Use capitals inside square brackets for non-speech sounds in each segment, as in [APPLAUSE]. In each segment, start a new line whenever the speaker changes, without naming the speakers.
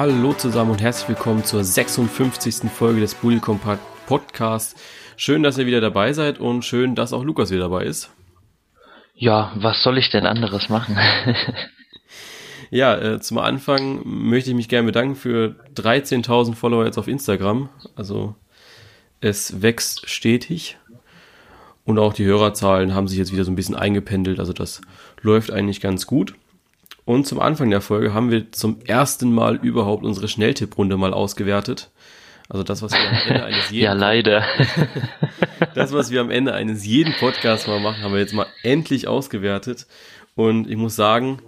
Hallo zusammen und herzlich willkommen zur 56. Folge des Bully Compact Podcast. Schön, dass ihr wieder dabei seid und schön, dass auch Lukas wieder dabei ist.
Ja, was soll ich denn anderes machen? [LAUGHS]
ja, äh, zum Anfang möchte ich mich gerne bedanken für 13.000 Follower jetzt auf Instagram. Also es wächst stetig und auch die Hörerzahlen haben sich jetzt wieder so ein bisschen eingependelt. Also das läuft eigentlich ganz gut. Und zum Anfang der Folge haben wir zum ersten Mal überhaupt unsere Schnelltipprunde mal ausgewertet. Also das, was wir am Ende eines [LAUGHS]
jeden ja, leider. [LAUGHS]
das, was wir am Ende eines jeden Podcasts mal machen, haben wir jetzt mal endlich ausgewertet. Und ich muss sagen,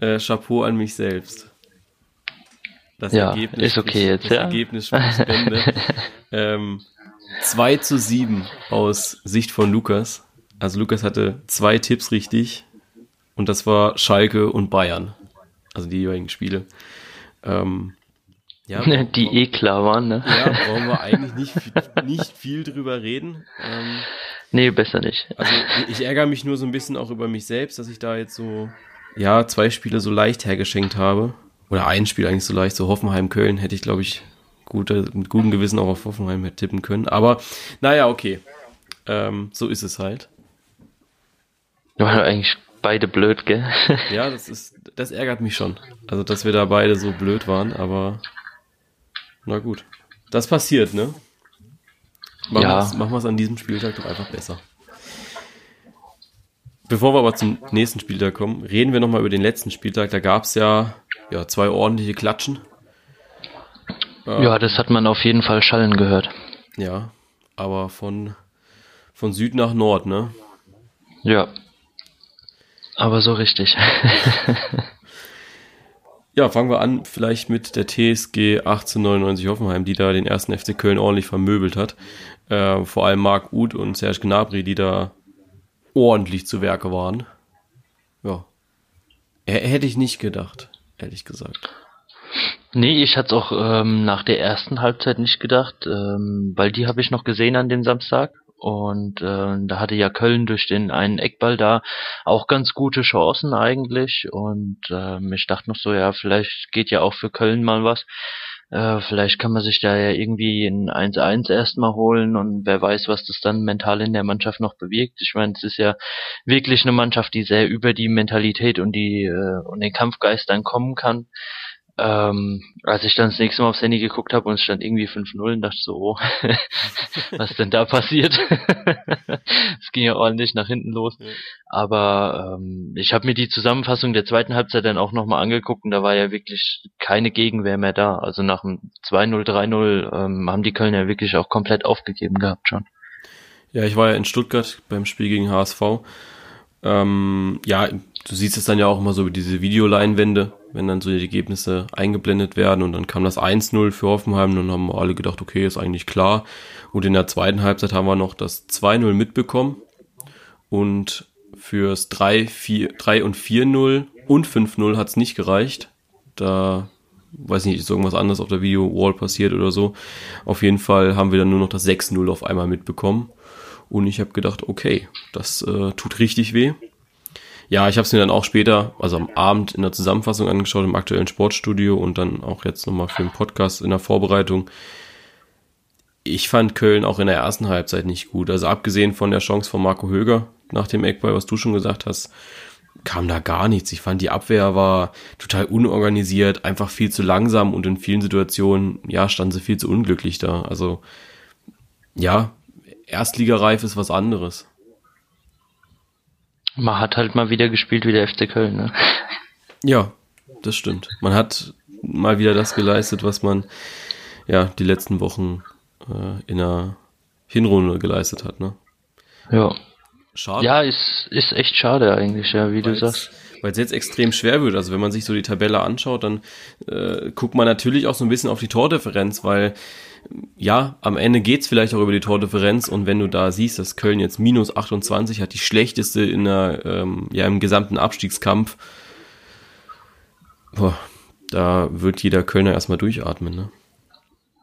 äh, Chapeau an mich selbst.
Das ja, Ergebnis ist okay jetzt,
das ja. Ergebnis Bände. [LAUGHS] ähm, 2 zu 7 aus Sicht von Lukas. Also Lukas hatte zwei Tipps richtig und das war Schalke und Bayern. Also die jeweiligen Spiele. Ähm,
ja, [LAUGHS] die eh klar waren, ne?
Ja, brauchen wir eigentlich nicht, nicht viel drüber reden. Ähm,
nee, besser nicht.
Also ich ärgere mich nur so ein bisschen auch über mich selbst, dass ich da jetzt so, ja, zwei Spiele so leicht hergeschenkt habe. Oder ein Spiel eigentlich so leicht, so Hoffenheim-Köln hätte ich, glaube ich, gut, mit gutem Gewissen auch auf Hoffenheim tippen können. Aber naja, okay. Ähm, so ist es halt.
War eigentlich beide blöd, gell? [LAUGHS]
ja, das ist, das ärgert mich schon. Also, dass wir da beide so blöd waren, aber na gut. Das passiert, ne? Machen ja. wir es an diesem Spieltag doch einfach besser. Bevor wir aber zum nächsten Spieltag kommen, reden wir nochmal über den letzten Spieltag. Da gab es ja, ja zwei ordentliche Klatschen.
Ja, das hat man auf jeden Fall schallen gehört.
Ja, aber von, von Süd nach Nord, ne?
Ja, aber so richtig. [LAUGHS]
ja, fangen wir an vielleicht mit der TSG 1899 Hoffenheim, die da den ersten FC Köln ordentlich vermöbelt hat. Äh, vor allem Marc Uth und Serge Gnabry, die da ordentlich zu Werke waren. Ja. Hätte ich nicht gedacht, ehrlich gesagt.
Nee, ich hatte es auch ähm, nach der ersten Halbzeit nicht gedacht, ähm, weil die habe ich noch gesehen an dem Samstag. Und äh, da hatte ja Köln durch den einen Eckball da auch ganz gute Chancen eigentlich. Und ähm, ich dachte noch so, ja, vielleicht geht ja auch für Köln mal was. Äh, vielleicht kann man sich da ja irgendwie ein 1-1 erstmal holen und wer weiß, was das dann mental in der Mannschaft noch bewegt. Ich meine, es ist ja wirklich eine Mannschaft, die sehr über die Mentalität und die äh, und den Kampfgeist dann kommen kann. Ähm, als ich dann das nächste Mal aufs Handy geguckt habe und es stand irgendwie 5-0 und dachte so, oh, [LAUGHS] was denn da passiert? [LAUGHS] Es ging ja ordentlich nach hinten los. Ja. Aber ähm, ich habe mir die Zusammenfassung der zweiten Halbzeit dann auch nochmal angeguckt und da war ja wirklich keine Gegenwehr mehr da. Also nach dem 2-0, 3-0 ähm, haben die Kölner wirklich auch komplett aufgegeben gehabt schon.
Ja, ich war ja in Stuttgart beim Spiel gegen HSV. Ähm, ja, du siehst es dann ja auch immer so über diese Videoleinwände wenn dann so die Ergebnisse eingeblendet werden und dann kam das 1-0 für Hoffenheim und dann haben alle gedacht, okay, ist eigentlich klar. Und in der zweiten Halbzeit haben wir noch das 2-0 mitbekommen und fürs 3, 4, 3 und 4-0 und 5-0 hat es nicht gereicht. Da weiß nicht, ist irgendwas anderes auf der Video-Wall passiert oder so. Auf jeden Fall haben wir dann nur noch das 6-0 auf einmal mitbekommen. Und ich habe gedacht, okay, das äh, tut richtig weh. Ja, ich habe es mir dann auch später, also am Abend in der Zusammenfassung angeschaut im aktuellen Sportstudio und dann auch jetzt nochmal für den Podcast in der Vorbereitung. Ich fand Köln auch in der ersten Halbzeit nicht gut. Also abgesehen von der Chance von Marco Höger nach dem Eckball, was du schon gesagt hast, kam da gar nichts. Ich fand die Abwehr war total unorganisiert, einfach viel zu langsam und in vielen Situationen, ja, stand sie viel zu unglücklich da. Also, ja, Erstligareif ist was anderes.
Man hat halt mal wieder gespielt wie der FC Köln, ne?
Ja, das stimmt. Man hat mal wieder das geleistet, was man ja die letzten Wochen äh, in der Hinrunde geleistet hat, ne?
Ja. Schade. Ja, ist, ist echt schade eigentlich, ja, wie Weil's, du sagst.
Weil es jetzt extrem schwer wird. Also wenn man sich so die Tabelle anschaut, dann äh, guckt man natürlich auch so ein bisschen auf die Tordifferenz, weil ja, am Ende geht's vielleicht auch über die Tordifferenz und wenn du da siehst, dass Köln jetzt minus 28 hat, die schlechteste in der, ähm, ja, im gesamten Abstiegskampf, boah, da wird jeder Kölner erstmal durchatmen, ne?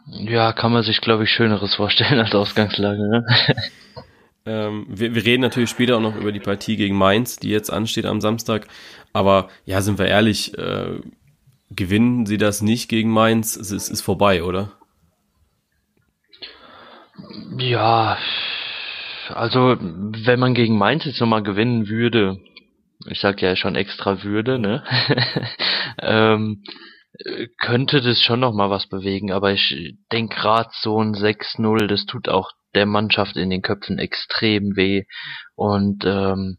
Ja, kann man sich, glaube ich, Schöneres vorstellen als Ausgangslage, ne? [LAUGHS]
ähm, wir, wir reden natürlich später auch noch über die Partie gegen Mainz, die jetzt ansteht am Samstag, aber ja, sind wir ehrlich, äh, gewinnen sie das nicht gegen Mainz, es ist, ist vorbei, oder?
Ja, also wenn man gegen Mainz jetzt nochmal gewinnen würde, ich sag ja schon extra würde, ne? [LAUGHS] ähm, könnte das schon nochmal was bewegen, aber ich denke gerade so ein 6-0, das tut auch der Mannschaft in den Köpfen extrem weh. Und ähm,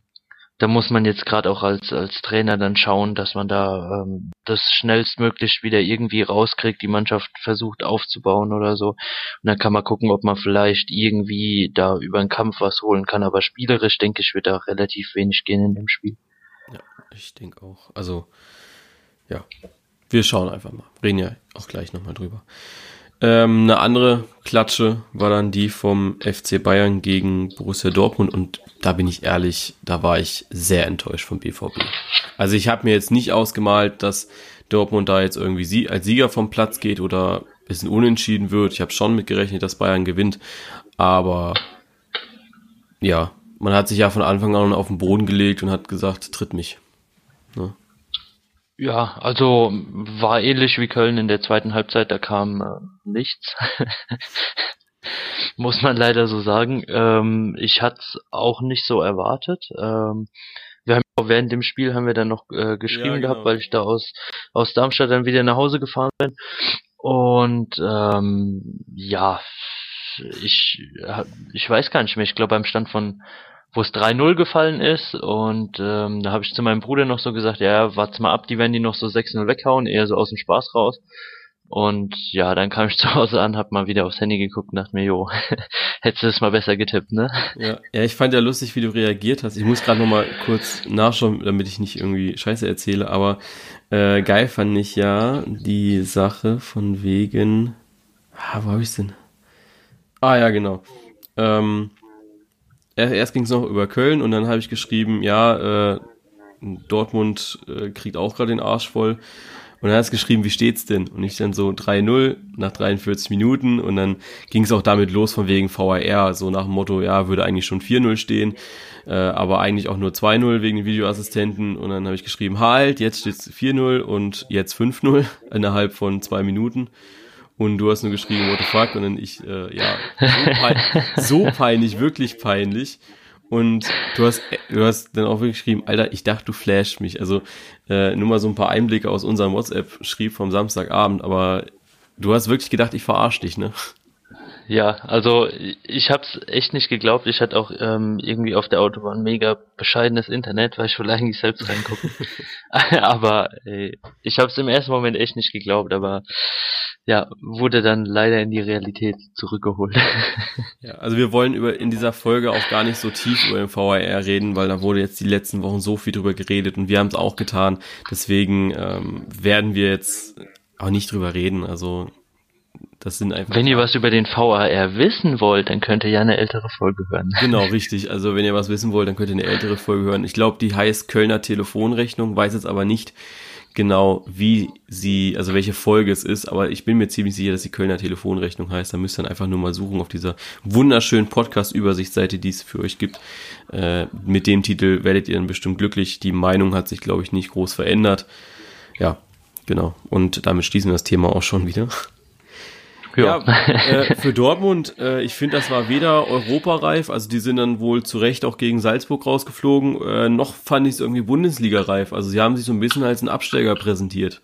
da muss man jetzt gerade auch als, als Trainer dann schauen, dass man da ähm, das schnellstmöglich wieder irgendwie rauskriegt, die Mannschaft versucht aufzubauen oder so. Und dann kann man gucken, ob man vielleicht irgendwie da über einen Kampf was holen kann. Aber spielerisch, denke ich, wird da relativ wenig gehen in dem Spiel.
Ja, ich denke auch. Also, ja, wir schauen einfach mal. Reden ja auch gleich nochmal drüber. Ähm, eine andere Klatsche war dann die vom FC Bayern gegen Borussia Dortmund und da bin ich ehrlich, da war ich sehr enttäuscht vom BVB. Also ich habe mir jetzt nicht ausgemalt, dass Dortmund da jetzt irgendwie sie als Sieger vom Platz geht oder ein Unentschieden wird. Ich habe schon mitgerechnet, dass Bayern gewinnt, aber ja, man hat sich ja von Anfang an auf den Boden gelegt und hat gesagt, tritt mich. Ne?
Ja, also war ähnlich wie Köln in der zweiten Halbzeit, da kam äh, nichts. [LAUGHS] Muss man leider so sagen. Ähm, ich hatte es auch nicht so erwartet. Ähm, wir haben auch während dem Spiel haben wir dann noch äh, geschrieben ja, genau. gehabt, weil ich da aus, aus Darmstadt dann wieder nach Hause gefahren bin. Und ähm, ja, ich, ich weiß gar nicht mehr. Ich glaube beim Stand von wo es 3-0 gefallen ist und ähm, da habe ich zu meinem Bruder noch so gesagt, ja, warte mal ab, die werden die noch so 6-0 weghauen, eher so aus dem Spaß raus. Und ja, dann kam ich [LAUGHS] zu Hause an, hab mal wieder aufs Handy geguckt und dachte mir, jo, [LAUGHS] hättest du es mal besser getippt, ne?
Ja, ja ich fand ja lustig, wie du reagiert hast. Ich muss gerade noch mal kurz nachschauen, damit ich nicht irgendwie Scheiße erzähle, aber äh, geil fand ich ja die Sache von wegen, ah, wo hab ich's denn? Ah ja, genau. Ähm, erst ging es noch über Köln und dann habe ich geschrieben, ja, äh, Dortmund äh, kriegt auch gerade den Arsch voll. Und dann hat es geschrieben, wie steht's denn? Und ich dann so 3-0 nach 43 Minuten und dann ging es auch damit los von wegen VAR, so nach dem Motto, ja, würde eigentlich schon 4-0 stehen, äh, aber eigentlich auch nur 2-0 wegen den Videoassistenten. Und dann habe ich geschrieben, halt, jetzt steht's 4-0 und jetzt 5-0 [LAUGHS] innerhalb von zwei Minuten und du hast nur geschrieben, what the fuck, und dann ich, äh, ja, so, pein so peinlich, wirklich peinlich. Und du hast, du hast dann auch wirklich geschrieben, Alter, ich dachte, du flashst mich. Also äh, nur mal so ein paar Einblicke aus unserem WhatsApp-Schrieb vom Samstagabend, aber du hast wirklich gedacht, ich verarsch dich, ne?
Ja, also ich hab's echt nicht geglaubt. Ich hatte auch ähm, irgendwie auf der Autobahn mega bescheidenes Internet, weil ich will eigentlich selbst reingucken. [LAUGHS] [LAUGHS] aber ey, ich hab's im ersten Moment echt nicht geglaubt, aber ja, wurde dann leider in die Realität zurückgeholt. [LAUGHS]
ja, also wir wollen über in dieser Folge auch gar nicht so tief über den VAR reden, weil da wurde jetzt die letzten Wochen so viel drüber geredet und wir haben es auch getan. Deswegen ähm, werden wir jetzt auch nicht drüber reden. Also das sind einfach.
Wenn ihr was über den VAR wissen wollt, dann könnt ihr ja eine ältere Folge hören. [LAUGHS]
Genau, richtig. Also wenn ihr was wissen wollt, dann könnt ihr eine ältere Folge hören. Ich glaube, die heißt Kölner Telefonrechnung, weiß jetzt aber nicht, genau, wie sie, also welche Folge es ist, aber ich bin mir ziemlich sicher, dass die Kölner Telefonrechnung heißt. Da müsst ihr dann einfach nur mal suchen auf dieser wunderschönen Podcast-Übersichtsseite, die es für euch gibt. Äh, mit dem Titel werdet ihr dann bestimmt glücklich. Die Meinung hat sich, glaube ich, nicht groß verändert. Ja, genau. Und damit schließen wir das Thema auch schon wieder. Ja, äh, [LAUGHS] für Dortmund, äh, ich finde, das war weder europareif, also die sind dann wohl zu Recht auch gegen Salzburg rausgeflogen, äh, noch fand ich es irgendwie Bundesliga-reif. Also sie haben sich so ein bisschen als ein Absteiger präsentiert.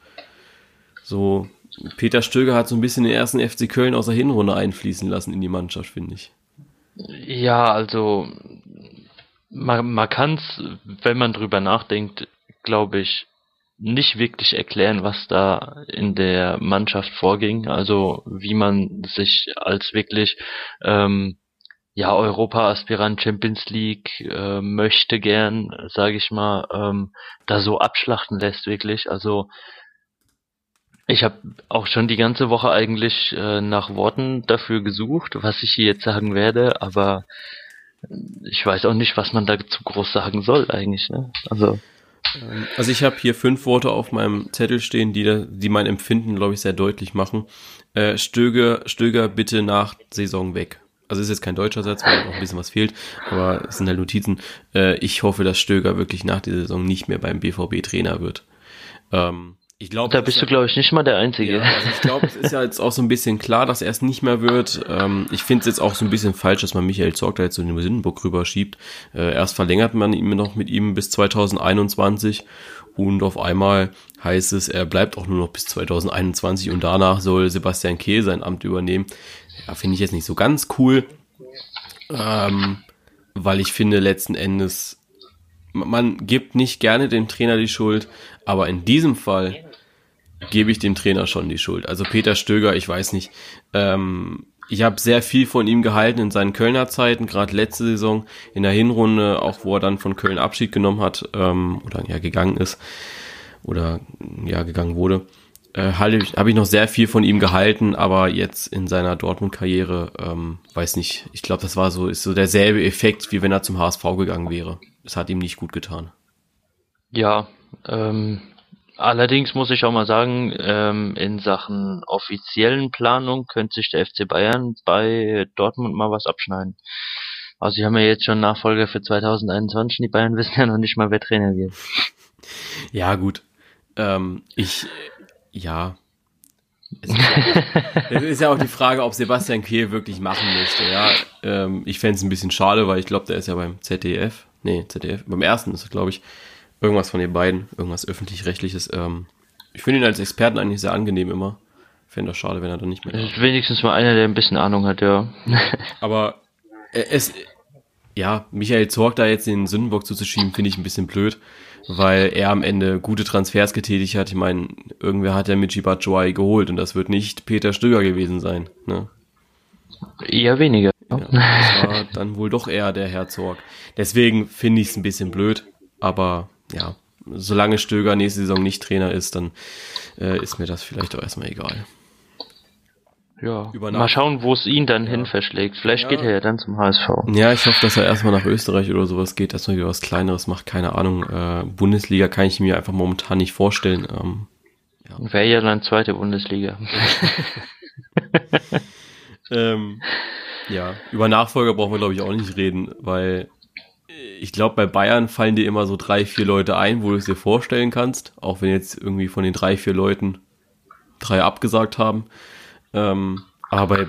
So, Peter Stöger hat so ein bisschen den ersten FC Köln aus der Hinrunde einfließen lassen in die Mannschaft, finde ich.
Ja, also man, man kann es, wenn man drüber nachdenkt, glaube ich, nicht wirklich erklären, was da in der Mannschaft vorging. Also wie man sich als wirklich ähm, ja Europa-Aspirant Champions League äh, möchte gern, sage ich mal, ähm, da so abschlachten lässt wirklich. Also ich habe auch schon die ganze Woche eigentlich äh, nach Worten dafür gesucht, was ich hier jetzt sagen werde, aber ich weiß auch nicht, was man da zu groß sagen soll eigentlich. Ne? Also
also ich habe hier fünf Worte auf meinem Zettel stehen, die, die mein Empfinden, glaube ich, sehr deutlich machen. Äh, Stöger, Stöger bitte nach Saison weg. Also ist jetzt kein deutscher Satz, weil noch ein bisschen was fehlt, aber es sind halt Notizen. Äh, ich hoffe, dass Stöger wirklich nach der Saison nicht mehr beim BVB Trainer wird. Ähm, Ich glaube,
Da bist du, glaube ich, nicht mal der Einzige.
Ja, also ich glaube, es ist ja jetzt auch so ein bisschen klar, dass er es nicht mehr wird. Ähm, ich finde es jetzt auch so ein bisschen falsch, dass man Michael Zorg da jetzt so in den Sündenburg rüberschiebt. Äh, erst verlängert man ihn noch mit ihm bis 2021 und auf einmal heißt es, er bleibt auch nur noch bis 2021 und danach soll Sebastian Kehl sein Amt übernehmen. Ja, finde ich jetzt nicht so ganz cool, ähm, weil ich finde letzten Endes, man gibt nicht gerne dem Trainer die Schuld, aber in diesem Fall gebe ich dem Trainer schon die Schuld. Also Peter Stöger, ich weiß nicht. Ähm, ich habe sehr viel von ihm gehalten in seinen Kölner Zeiten, gerade letzte Saison in der Hinrunde, auch wo er dann von Köln Abschied genommen hat ähm, oder ja gegangen ist oder ja gegangen wurde. Äh, habe ich, noch sehr viel von ihm gehalten, aber jetzt in seiner Dortmund-Karriere, ähm, weiß nicht, ich glaube, das war so, ist so derselbe Effekt, wie wenn er zum HSV gegangen wäre. Es hat ihm nicht gut getan.
Ja, ähm, Allerdings muss ich auch mal sagen, ähm, in Sachen offiziellen Planung könnte sich der FC Bayern bei Dortmund mal was abschneiden. Also sie haben ja jetzt schon Nachfolger für 2021, die Bayern [LAUGHS] wissen ja noch nicht mal, wer Trainer wird.
Ja, gut. Ähm, ich, ja. Es ist ja, auch die Frage, ob Sebastian Kehl wirklich machen möchte. Ja, ähm, ich fände es ein bisschen schade, weil ich glaube, der ist ja beim ZDF. Nee, ZDF. Beim ersten ist er, glaube ich, Irgendwas von den beiden, irgendwas öffentlich-rechtliches. Ähm, ich finde ihn als Experten eigentlich sehr angenehm immer. Fände das schade, wenn er dann nicht mehr.
Ist wenigstens mal einer, der ein bisschen Ahnung hat, ja. [LAUGHS]
Aber äh, es, ja, Michael Zorg da jetzt den Sündenbock zuzuschieben, finde ich ein bisschen blöd, weil er am Ende gute Transfers getätigt hat. Ich meine, irgendwer hat ja Michi Batshuayi geholt und das wird nicht Peter Stöger gewesen sein. Ne?
Eher weniger.
Ja, das war dann wohl doch eher der Herr Zorg. Deswegen finde ich es ein bisschen blöd, aber ja, solange Stöger nächste Saison nicht Trainer ist, dann äh, ist mir das vielleicht auch erstmal egal.
Ja, mal schauen, wo es ihn dann ja. hin verschlägt. Vielleicht ja. geht er ja dann zum HSV.
Ja, ich hoffe, dass er erstmal nach Österreich oder sowas geht, dass er wieder was Kleineres macht. Keine Ahnung. Äh, Bundesliga kann ich mir einfach momentan nicht vorstellen. Ähm,
ja. Wäre ja dann zweite Bundesliga. [LAUGHS]
ähm, ja, über Nachfolger brauchen wir, glaube ich, auch nicht reden, weil ich glaube, bei Bayern fallen dir immer so drei, vier Leute ein, wo du es dir vorstellen kannst, auch wenn jetzt irgendwie von den drei, vier Leuten drei abgesagt haben. Ähm, aber bei,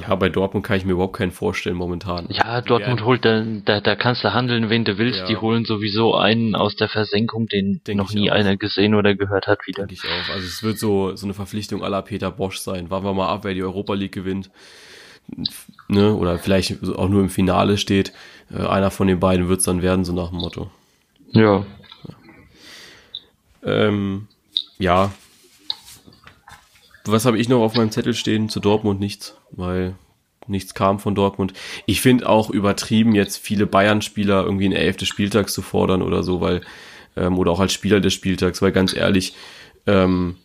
ja, bei Dortmund kann ich mir überhaupt keinen vorstellen momentan.
Ja, Dortmund ja. holt dann, da, da kannst du handeln, wen du willst. Ja. Die holen sowieso einen aus der Versenkung, den Denk noch nie auch. einer gesehen oder gehört hat wieder.
Denke ich auch. Also es wird so, so eine Verpflichtung aller Peter Bosch sein. Warten wir mal ab, wer die Europa League gewinnt. Ne? Oder vielleicht auch nur im Finale steht äh, einer von den beiden wird es dann werden, so nach dem Motto.
Ja.
Ja. Ähm, ja. Was habe ich noch auf meinem Zettel stehen? Zu Dortmund nichts, weil nichts kam von Dortmund. Ich finde auch übertrieben, jetzt viele Bayern-Spieler irgendwie in der Elf des Spieltags zu fordern oder so, weil, ähm, oder auch als Spieler des Spieltags, weil ganz ehrlich, ähm,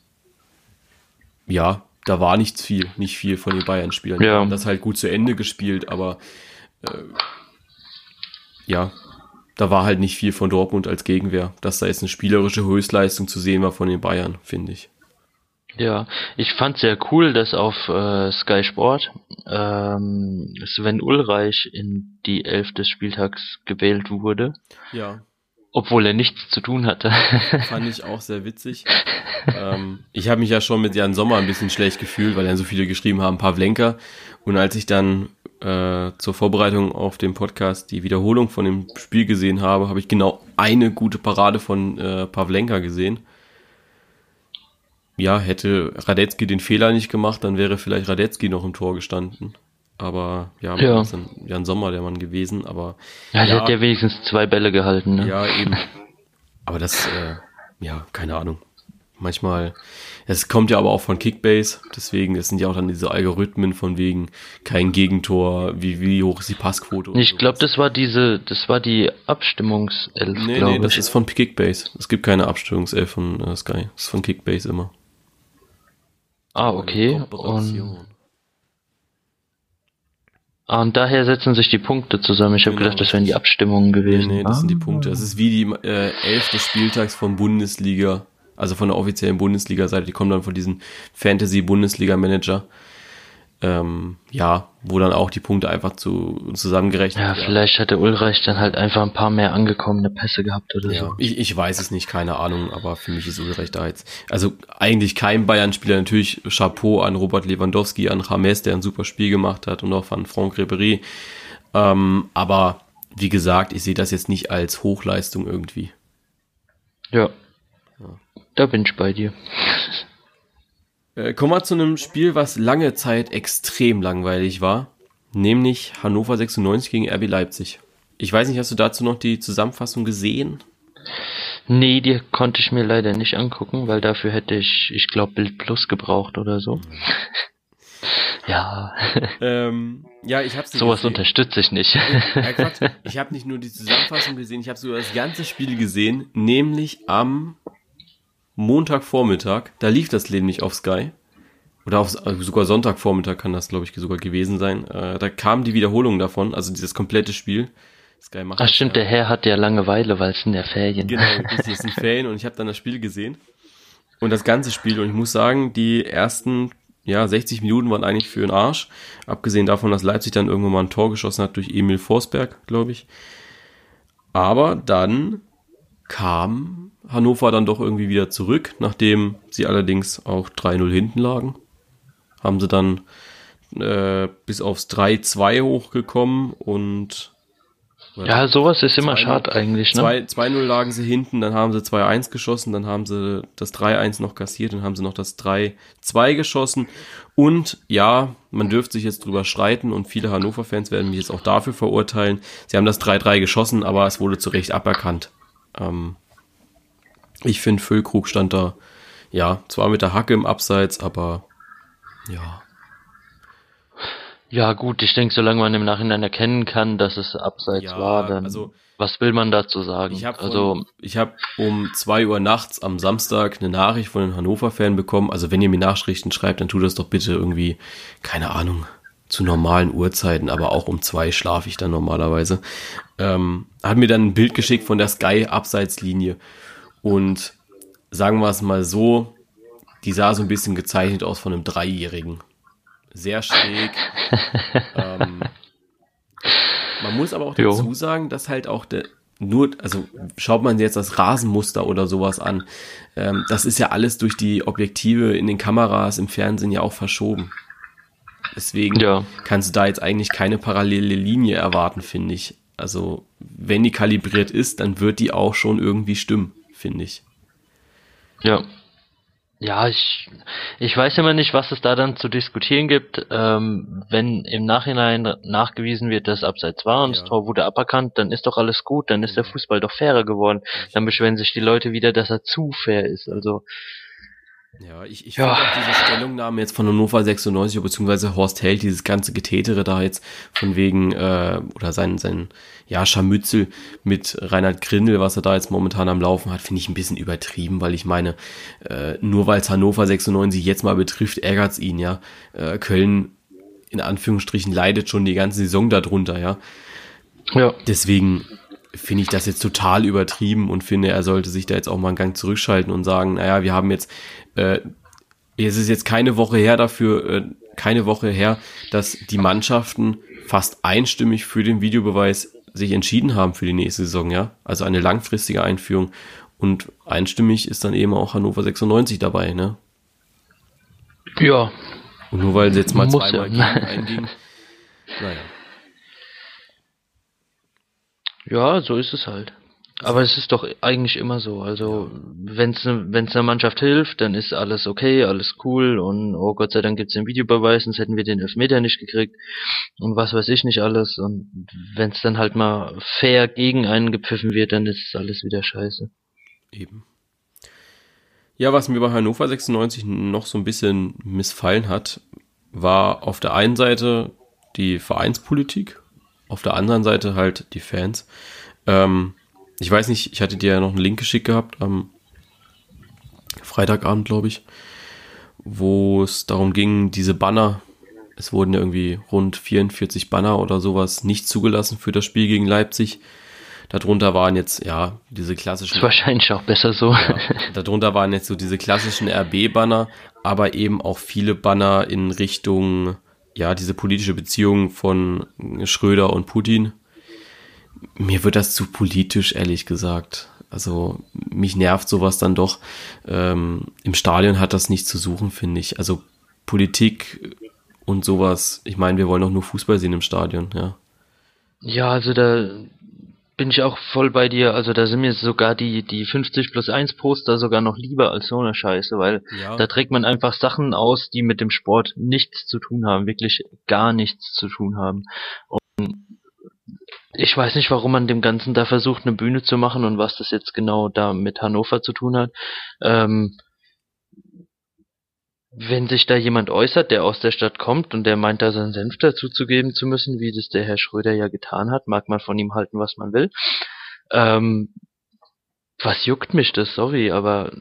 ja, da war nichts viel, nicht viel von den Bayern-Spielern. Ja. Die haben das halt gut zu Ende gespielt, aber äh, ja, da war halt nicht viel von Dortmund als Gegenwehr. Dass da jetzt eine spielerische Höchstleistung zu sehen war von den Bayern, finde ich.
Ja, ich fand sehr cool, dass auf äh, Sky Sport ähm, Sven Ulreich in die Elf des Spieltags gewählt wurde.
Ja.
Obwohl er nichts zu tun hatte. [LAUGHS]
Fand ich auch sehr witzig. ähm, ich habe mich ja schon mit Jan Sommer ein bisschen schlecht gefühlt, weil dann so viele geschrieben haben, Pavlenka. Und als ich dann äh, zur Vorbereitung auf den Podcast die Wiederholung von dem Spiel gesehen habe, habe ich genau eine gute Parade von äh, Pavlenka gesehen. Ja, hätte Radetzky den Fehler nicht gemacht, dann wäre vielleicht Radetzky noch im Tor gestanden. Aber ja, ja. ist dann Jan Sommer der Mann gewesen, aber.
Ja, der hat ja wenigstens zwei Bälle gehalten, ne?
Ja, eben. [LAUGHS] Aber das, äh, ja, keine Ahnung. Manchmal, es kommt ja aber auch von Kickbase, deswegen, es sind ja auch dann diese Algorithmen von wegen kein Gegentor, wie, wie hoch ist die Passquote.
Ich glaube, das war diese, das war die Abstimmungself.
Nee, nee, das ist von Kickbase. Es gibt keine Abstimmungself von äh, Sky. Das ist von Kickbase immer.
Ah, okay. Und, ah, und daher setzen sich die Punkte zusammen. Ich habe genau. gedacht, das wären die Abstimmungen gewesen.
Nee, nee, das ah. sind die Punkte. Das ist wie die äh, elfte Spieltags von Bundesliga also von der offiziellen Bundesliga-Seite, die kommen dann von diesen Fantasy-Bundesliga-Manager. ähm, ja, wo dann auch die Punkte einfach zu zusammengerechnet
Ja,
werden.
vielleicht hätte Ulreich dann halt einfach ein paar mehr angekommene Pässe gehabt oder
Ja,
so.
ich, ich weiß es nicht, keine Ahnung, aber für mich ist Ulreich da jetzt. Also eigentlich kein Bayern-Spieler, natürlich Chapeau an Robert Lewandowski, an James, der ein super Spiel gemacht hat und auch an Franck Ribéry. Ähm, aber wie gesagt, ich sehe das jetzt nicht als Hochleistung irgendwie.
Ja. Da bin ich bei dir.
Äh, kommen wir zu einem Spiel, was lange Zeit extrem langweilig war, nämlich Hannover 96 gegen RB Leipzig. Ich weiß nicht, hast du dazu noch die Zusammenfassung gesehen?
Nee, die konnte ich mir leider nicht angucken, weil dafür hätte ich, ich glaube, Bild Plus gebraucht oder so. [LAUGHS] ja,
Ähm, ja, ich hab's nicht
sowas
gesehen.
unterstütze ich nicht.
Ja, Quatsch. Ich habe nicht nur die Zusammenfassung gesehen, ich habe sogar das ganze Spiel gesehen, nämlich am Montagvormittag. Da lief das nämlich auf Sky. Oder auf, also sogar Sonntagvormittag kann das, glaube ich, sogar gewesen sein. Äh, da kam die Wiederholung davon, also dieses komplette Spiel. Sky macht
Ach
das
stimmt,
ja.
der Herr hat ja Langeweile, weil es in der Ferien.
Genau, [LAUGHS] es sind Ferien und ich habe dann das Spiel gesehen. Und das ganze Spiel. Und ich muss sagen, die ersten ja, 60 Minuten waren eigentlich für den Arsch. Abgesehen davon, dass Leipzig dann irgendwann mal ein Tor geschossen hat durch Emil Forsberg, glaube ich. Aber dann kam Hannover dann doch irgendwie wieder zurück, nachdem sie allerdings auch 3-0 hinten lagen. Haben sie dann äh, bis aufs 3-2 hochgekommen und
Ja, sowas ist immer
2-0
schade eigentlich, ne?
2 2-0 lagen sie hinten, dann haben sie 2-1 geschossen, dann haben sie das 3-1 noch kassiert, dann haben sie noch das 3-2 geschossen. Und ja, man dürfte sich jetzt drüber streiten und viele Hannover-Fans werden mich jetzt auch dafür verurteilen. Sie haben das 3-3 geschossen, aber es wurde zu Recht aberkannt. Ähm, ich finde, Füllkrug stand da, ja, zwar mit der Hacke im Abseits, aber ja,
Ja, gut, ich denke, solange man im Nachhinein erkennen kann, dass es abseits
Ja,
war, dann
also-
was will man dazu sagen?
Ich habe
also,
ich hab um zwei Uhr nachts am Samstag eine Nachricht von einem Hannover-Fan bekommen. Also wenn ihr mir Nachrichten schreibt, dann tut das doch bitte irgendwie, keine Ahnung, zu normalen Uhrzeiten, aber auch um zwei schlafe ich dann normalerweise. Ähm, hat mir dann ein Bild geschickt von der Sky-Abseitslinie. Und sagen wir es mal so, die sah so ein bisschen gezeichnet aus von einem Dreijährigen. Sehr schräg. [LAUGHS] ähm, man muss aber auch
Jo.
dazu sagen, dass halt auch der, nur, also schaut man jetzt das Rasenmuster oder sowas an, ähm, das ist ja alles durch die Objektive in den Kameras im Fernsehen ja auch verschoben. Deswegen
Ja.
kannst du da jetzt eigentlich keine parallele Linie erwarten, finde ich. Also, wenn die kalibriert ist, dann wird die auch schon irgendwie stimmen, finde ich.
ja. Ja, ich, ich weiß immer nicht, was es da dann zu diskutieren gibt. Ähm, wenn im Nachhinein nachgewiesen wird, dass abseits war und
Ja.
das Tor wurde aberkannt, dann ist doch alles gut, dann ist der Fußball doch fairer geworden. Dann beschweren sich die Leute wieder, dass er zu fair ist. Also,
Ja, ich, ich
Ja.
finde auch diese Stellungnahme jetzt von Hannover 96, beziehungsweise Horst Held, dieses ganze Getätere da jetzt von wegen, äh, oder sein, sein, ja, Scharmützel mit Reinhard Grindel, was er da jetzt momentan am Laufen hat, finde ich ein bisschen übertrieben, weil ich meine, äh, nur weil es Hannover 96 jetzt mal betrifft, ärgert's ihn, ja. Äh, Köln, in Anführungsstrichen, leidet schon die ganze Saison darunter, ja.
ja.
Deswegen finde ich das jetzt total übertrieben und finde, er sollte sich da jetzt auch mal einen Gang zurückschalten und sagen, naja, wir haben jetzt, äh, es ist jetzt keine Woche her dafür, äh, keine Woche her, dass die Mannschaften fast einstimmig für den Videobeweis sich entschieden haben für die nächste Saison, ja. Also eine langfristige Einführung. Und einstimmig ist dann eben auch Hannover 96 dabei, ne?
Ja,
Und nur weil sie jetzt mal
Muss
zweimal
ja.
gegen [LAUGHS] eingingen. Naja.
Ja, so ist es halt. Aber es ist doch eigentlich immer so. Also, wenn es wenn's einer Mannschaft hilft, dann ist alles okay, alles cool und oh Gott sei Dank gibt's den Videobeweis, sonst hätten wir den Elfmeter nicht gekriegt und was weiß ich nicht alles. Und wenn es dann halt mal fair gegen einen gepfiffen wird, dann ist alles wieder scheiße.
Eben. Ja, was mir bei Hannover 96 noch so ein bisschen missfallen hat, war auf der einen Seite die Vereinspolitik, auf der anderen Seite halt die Fans. Ähm, ich weiß nicht, ich hatte dir ja noch einen Link geschickt gehabt am Freitagabend, glaube ich, wo es darum ging, diese Banner, es wurden ja irgendwie rund 44 Banner oder sowas nicht zugelassen für das Spiel gegen Leipzig. Darunter waren jetzt, ja, diese klassischen
Ist wahrscheinlich auch besser so.
ja, darunter waren jetzt so diese klassischen RB-Banner, aber eben auch viele Banner in Richtung, ja, diese politische Beziehung von Schröder und Putin, mir wird das zu politisch, ehrlich gesagt. Also mich nervt sowas dann doch. Ähm, Im Stadion hat das nichts zu suchen, finde ich. Also Politik und sowas. Ich meine, wir wollen doch nur Fußball sehen im Stadion, ja.
Ja, also da bin ich auch voll bei dir. Also da sind mir sogar die, die 50 plus 1 Poster sogar noch lieber als so eine Scheiße, weil ja. da trägt man einfach Sachen aus, die mit dem Sport nichts zu tun haben, wirklich gar nichts zu tun haben. Und ich weiß nicht, warum man dem Ganzen da versucht, eine Bühne zu machen und was das jetzt genau da mit Hannover zu tun hat. Ähm, wenn sich da jemand äußert, der aus der Stadt kommt und der meint, da seinen Senf dazuzugeben zu müssen, wie das der Herr Schröder ja getan hat, mag man von ihm halten, was man will. Ähm, was juckt mich das? Sorry, aber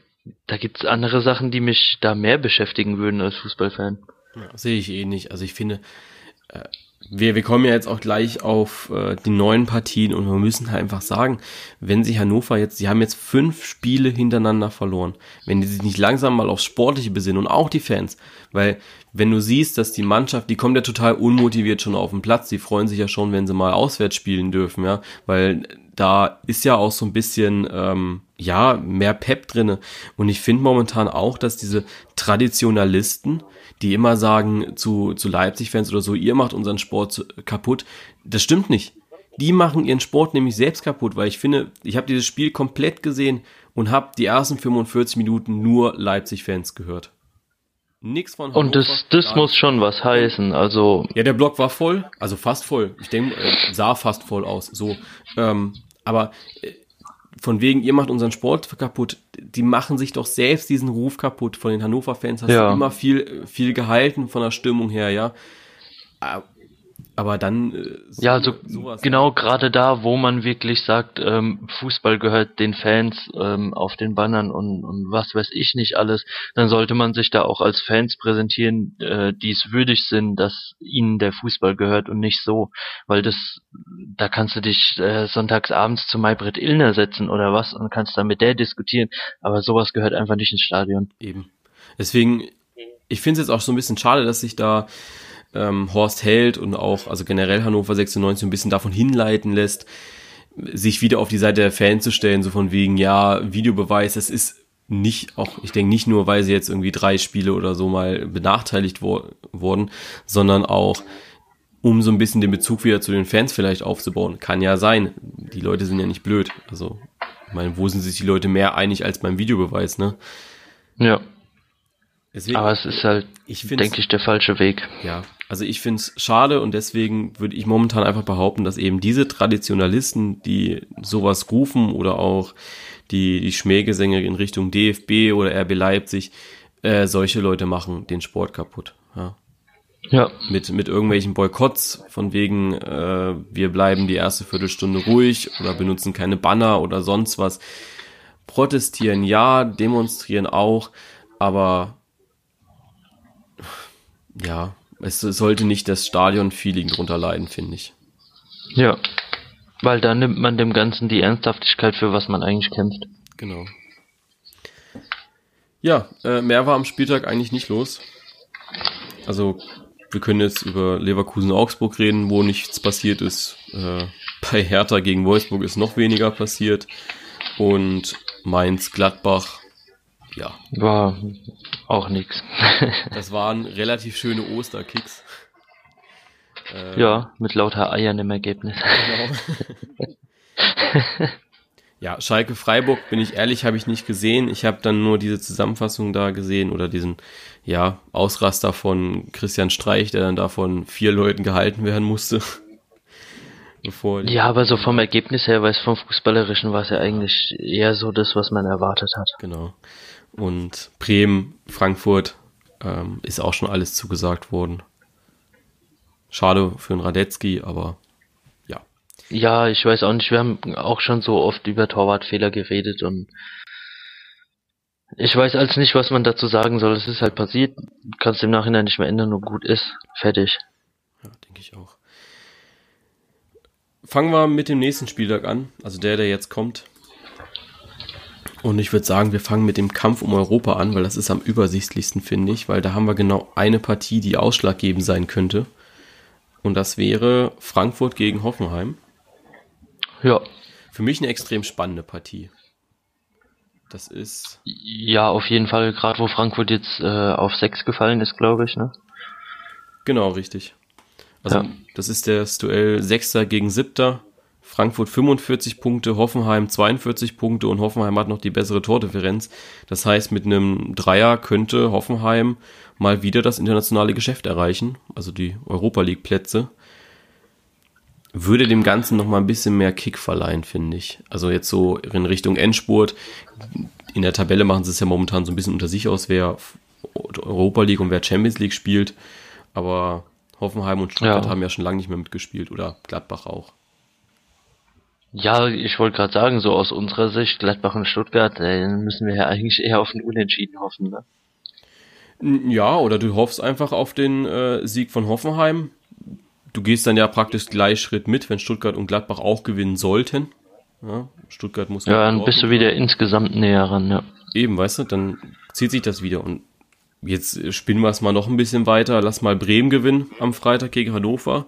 da gibt's andere Sachen, die mich da mehr beschäftigen würden als Fußballfan.
Ja, sehe ich eh nicht. Also ich finde, äh, wir, wir kommen ja jetzt auch gleich auf äh, die neuen Partien und wir müssen halt einfach sagen, wenn sich Hannover jetzt, sie haben jetzt fünf Spiele hintereinander verloren, wenn die sich nicht langsam mal aufs Sportliche besinnen und auch die Fans, weil wenn du siehst, dass die Mannschaft, die kommt ja total unmotiviert schon auf den Platz, die freuen sich ja schon, wenn sie mal auswärts spielen dürfen, ja, weil da ist ja auch so ein bisschen, ähm, ja, mehr Pep drinne und ich finde momentan auch, dass diese Traditionalisten, die immer sagen zu, zu Leipzig-Fans oder so, ihr macht unseren Sport kaputt. Das stimmt nicht. Die machen ihren Sport nämlich selbst kaputt, weil ich finde, ich habe dieses Spiel komplett gesehen und habe die ersten 45 Minuten nur Leipzig-Fans gehört.
Nix von Hannover, Und das, das muss schon was heißen, also.
Ja, der Block war voll, also fast voll. Ich denke, äh, sah fast voll aus, so. Ähm, aber äh, von wegen, ihr macht unseren Sport kaputt, die machen sich doch selbst diesen Ruf kaputt. Von den Hannover-Fans hast ja. du immer viel, viel gehalten von der Stimmung her, ja. Aber dann.
Äh, so, ja, also sowas. genau gerade da, wo man wirklich sagt, ähm, Fußball gehört den Fans ähm, auf den Bannern und, und was weiß ich nicht alles, dann sollte man sich da auch als Fans präsentieren, äh, die es würdig sind, dass ihnen der Fußball gehört und nicht so. Weil das, da kannst du dich äh, sonntags abends zu Maybrit Illner setzen oder was und kannst da mit der diskutieren, aber sowas gehört einfach nicht ins Stadion.
Eben. Deswegen, ich finde es jetzt auch so ein bisschen schade, dass sich da ähm, Horst Held und auch, also generell Hannover 96 ein bisschen davon hinleiten lässt, sich wieder auf die Seite der Fans zu stellen, so von wegen, ja, Videobeweis, das ist nicht, auch, ich denke nicht nur, weil sie jetzt irgendwie drei Spiele oder so mal benachteiligt wo wurden, sondern auch, um so ein bisschen den Bezug wieder zu den Fans vielleicht aufzubauen. Kann ja sein. Die Leute sind ja nicht blöd. Also, ich meine, wo sind sich die Leute mehr einig als beim Videobeweis, ne?
Ja. Deswegen, Aber es ist halt, ich denke ich, der falsche Weg.
Ja, also ich finde es schade und deswegen würde ich momentan einfach behaupten, dass eben diese Traditionalisten, die sowas rufen oder auch die, die Schmähgesänge in Richtung DFB oder RB Leipzig, äh, solche Leute machen den Sport kaputt. Ja. Ja. Mit, mit irgendwelchen Boykotts, von wegen, äh, wir bleiben die erste Viertelstunde ruhig oder benutzen keine Banner oder sonst was. Protestieren ja, demonstrieren auch, aber ja, es sollte nicht das Stadion-Feeling drunter leiden, finde ich.
Ja, weil da nimmt man dem Ganzen die Ernsthaftigkeit für was man eigentlich kämpft.
Genau. Ja, äh, mehr war am Spieltag eigentlich nicht los. Also wir können jetzt über Leverkusen-Augsburg reden, wo nichts passiert ist. Äh, bei Hertha gegen Wolfsburg ist noch weniger passiert. Und Mainz-Gladbach ja.
War auch nix. [LAUGHS]
das waren relativ schöne Osterkicks.
Ähm, ja, mit lauter Eiern im Ergebnis. Genau. [LAUGHS]
ja, Schalke Freiburg, bin ich ehrlich, habe ich nicht gesehen. Ich habe dann nur diese Zusammenfassung da gesehen oder diesen ja, Ausraster von Christian Streich, der dann da von vier Leuten gehalten werden musste. [LAUGHS]
Bevor ja, aber so vom Ergebnis her, weil es vom Fußballerischen war es ja eigentlich eher so das, was man erwartet hat.
Genau. Und Bremen, Frankfurt ähm, ist auch schon alles zugesagt worden. Schade für den Radetzky, aber ja.
Ja, ich weiß auch nicht, wir haben auch schon so oft über Torwartfehler geredet und ich weiß als nicht, was man dazu sagen soll. Es ist halt passiert, kannst im Nachhinein nicht mehr ändern, nur gut ist. Fertig.
Ja, denke ich auch. Fangen wir mit dem nächsten Spieltag an, also der, der jetzt kommt. Und ich würde sagen, wir fangen mit dem Kampf um Europa an, weil das ist am übersichtlichsten, finde ich, weil da haben wir genau eine Partie, die ausschlaggebend sein könnte. Und das wäre Frankfurt gegen Hoffenheim.
Ja.
Für mich eine extrem spannende Partie. Das ist.
Ja, auf jeden Fall, gerade wo Frankfurt jetzt äh, auf 6 gefallen ist, glaube ich, ne?
Genau, richtig. Also, ja. das ist das Duell Sechster gegen Siebter. Frankfurt 45 Punkte, Hoffenheim 42 Punkte und Hoffenheim hat noch die bessere Tordifferenz. Das heißt, mit einem Dreier könnte Hoffenheim mal wieder das internationale Geschäft erreichen, also die Europa League Plätze. Würde dem Ganzen noch mal ein bisschen mehr Kick verleihen, finde ich. Also jetzt so in Richtung Endspurt. In der Tabelle machen sie es ja momentan so ein bisschen unter sich aus, wer Europa League und wer Champions League spielt. Aber Hoffenheim und Stuttgart ja. haben ja schon lange nicht mehr mitgespielt oder Gladbach auch.
Ja, ich wollte gerade sagen, so aus unserer Sicht, Gladbach und Stuttgart, äh, müssen wir ja eigentlich eher auf den Unentschieden hoffen, ne?
Ja, oder du hoffst einfach auf den äh, Sieg von Hoffenheim. Du gehst dann ja praktisch gleich Schritt mit, wenn Stuttgart und Gladbach auch gewinnen sollten. Ja, Stuttgart muss.
Ja, dann bist du wieder insgesamt näher ran, ja.
Eben, weißt du, dann zieht sich das wieder. Und jetzt spinnen wir es mal noch ein bisschen weiter. Lass mal Bremen gewinnen am Freitag gegen Hannover.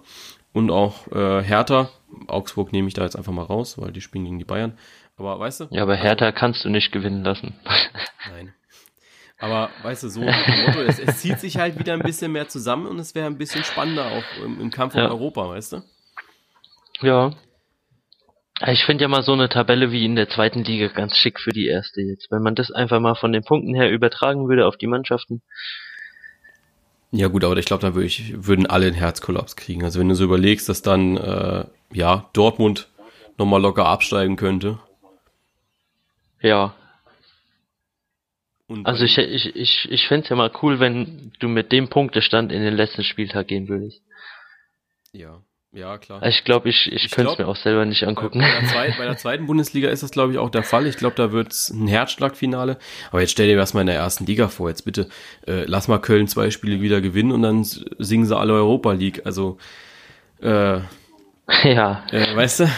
Und auch äh, Hertha Augsburg nehme ich da jetzt einfach mal raus, weil die spielen gegen die Bayern. Aber weißt du?
Ja, aber Hertha also, kannst du nicht gewinnen lassen. [LAUGHS]
Nein. Aber weißt du, so Motto, es, es, zieht sich halt wieder ein bisschen mehr zusammen und es wäre ein bisschen spannender auch im, im Kampf ja. um Europa, weißt du?
Ja. Ich finde ja mal so eine Tabelle wie in der zweiten Liga ganz schick für die erste jetzt. Wenn man das einfach mal von den Punkten her übertragen würde auf die Mannschaften,
ja gut, aber ich glaube, da würd ich, würden alle einen Herzkollaps kriegen. Also wenn du so überlegst, dass dann äh, ja Dortmund nochmal locker absteigen könnte.
Ja. Und also ich, ich, ich, ich fände es ja mal cool, wenn du mit dem Punktestand in den letzten Spieltag gehen würdest.
Ja. Ja, klar.
Ich glaube, ich, ich, ich könnte es mir auch selber nicht angucken.
Bei, der, zweiten, bei der zweiten Bundesliga ist das, glaube ich, auch der Fall. Ich glaube, da wird es ein Herzschlagfinale. Aber jetzt stell dir das mal in der ersten Liga vor. Jetzt bitte, äh, lass mal Köln zwei Spiele wieder gewinnen und dann singen sie alle Europa League. Also, äh, [LAUGHS]
ja.
Äh, weißt du?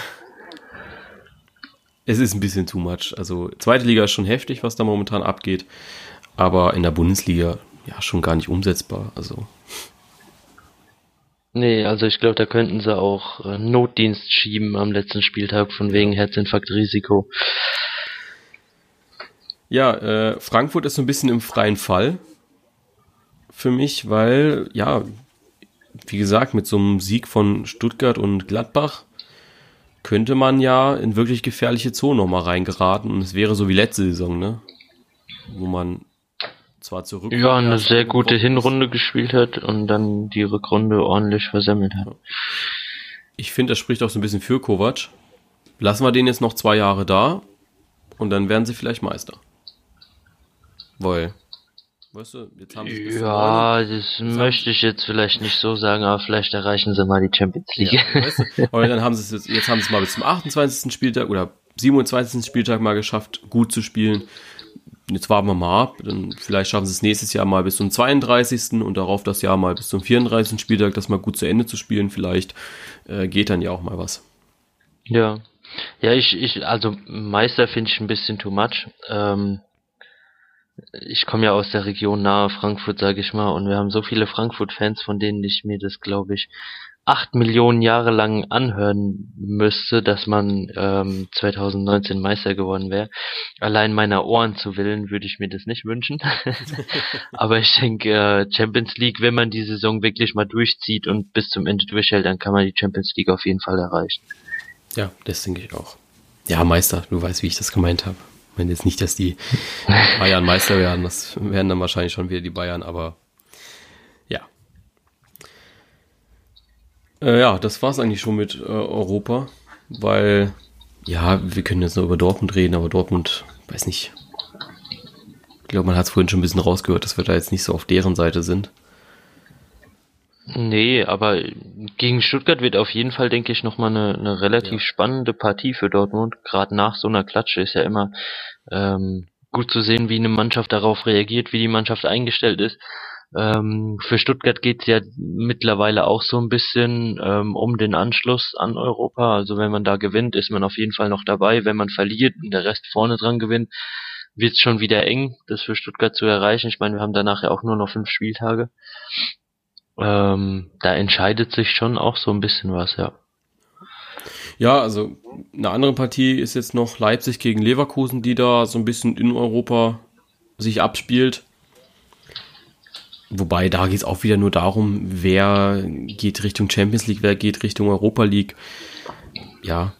Es ist ein bisschen too much. Also, zweite Liga ist schon heftig, was da momentan abgeht. Aber in der Bundesliga, ja, schon gar nicht umsetzbar. Also.
Nee, also ich glaube, da könnten sie auch äh, Notdienst schieben am letzten Spieltag von wegen Herzinfarktrisiko.
Ja, äh, Frankfurt ist so ein bisschen im freien Fall für mich, weil, ja, wie gesagt, mit so einem Sieg von Stuttgart und Gladbach könnte man ja in wirklich gefährliche Zonen nochmal reingeraten und es wäre so wie letzte Saison, ne? Wo man zwar zurück.
Ja, eine sehr gute Hinrunde gespielt hat und dann die Rückrunde ordentlich versemmelt hat.
Ich finde, das spricht auch so ein bisschen für Kovac. Lassen wir den jetzt noch zwei Jahre da und dann werden sie vielleicht Meister. Weil,
weißt du, jetzt haben sie Ja, das jetzt möchte ich jetzt vielleicht nicht so sagen, aber vielleicht erreichen sie mal die Champions League. Ja, weißt
du, [LAUGHS] aber dann haben sie es jetzt, jetzt haben sie es mal bis zum 28. Spieltag oder 27. Spieltag mal geschafft, gut zu spielen jetzt warten wir mal ab. Dann vielleicht schaffen sie es nächstes Jahr mal bis zum 32. und darauf das Jahr mal bis zum 34. Spieltag, das mal gut zu Ende zu spielen. Vielleicht äh, geht dann ja auch mal was.
Ja. Ja, ich, ich, also Meister finde ich ein bisschen too much. Ähm, ich komme ja aus der Region nahe Frankfurt, sage ich mal, und wir haben so viele Frankfurt-Fans, von denen ich mir das, glaube ich, acht Millionen Jahre lang anhören müsste, dass man ähm, 2019 Meister geworden wäre. Allein meiner Ohren zu willen würde ich mir das nicht wünschen. [LAUGHS] Aber ich denke, äh, Champions League, wenn man die Saison wirklich mal durchzieht und bis zum Ende durchhält, dann kann man die Champions League auf jeden Fall erreichen.
Ja, das denke ich auch. Ja, Meister, du weißt, wie ich das gemeint habe. Ich meine jetzt nicht, dass die [LAUGHS] Bayern Meister werden, das werden dann wahrscheinlich schon wieder die Bayern, aber Äh, ja, das war's eigentlich schon mit äh, Europa, weil, ja, wir können jetzt nur über Dortmund reden, aber Dortmund, weiß nicht. Ich glaube, man hat es vorhin schon ein bisschen rausgehört, dass wir da jetzt nicht so auf deren Seite sind.
Nee, aber gegen Stuttgart wird auf jeden Fall, denke ich, nochmal eine, eine relativ ja. spannende Partie für Dortmund. Gerade nach so einer Klatsche ist ja immer ähm, gut zu sehen, wie eine Mannschaft darauf reagiert, wie die Mannschaft eingestellt ist. Ähm, für Stuttgart geht's ja mittlerweile auch so ein bisschen ähm, um den Anschluss an Europa. Also wenn man da gewinnt, ist man auf jeden Fall noch dabei. Wenn man verliert und der Rest vorne dran gewinnt, wird's schon wieder eng, das für Stuttgart zu erreichen. Ich meine, wir haben danach ja auch nur noch fünf Spieltage. Ähm, da entscheidet sich schon auch so ein bisschen was, ja.
Ja, also eine andere Partie ist jetzt noch Leipzig gegen Leverkusen, die da so ein bisschen in Europa sich abspielt. Wobei, da geht es auch wieder nur darum, wer geht Richtung Champions League, wer geht Richtung Europa League. Ja.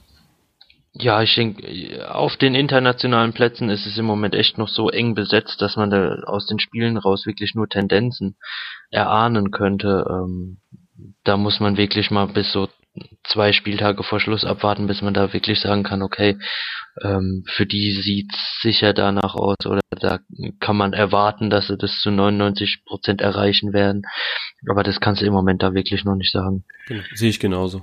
Ja, ich denke, auf den internationalen Plätzen ist es im Moment echt noch so eng besetzt, dass man da aus den Spielen raus wirklich nur Tendenzen erahnen könnte. Ähm, da muss man wirklich mal bis so zwei Spieltage vor Schluss abwarten, bis man da wirklich sagen kann, okay, ähm, für die sieht's sicher danach aus oder da kann man erwarten, dass sie das zu 99 Prozent erreichen werden. Aber das kannst du im Moment da wirklich noch nicht sagen.
Genau, sehe ich genauso.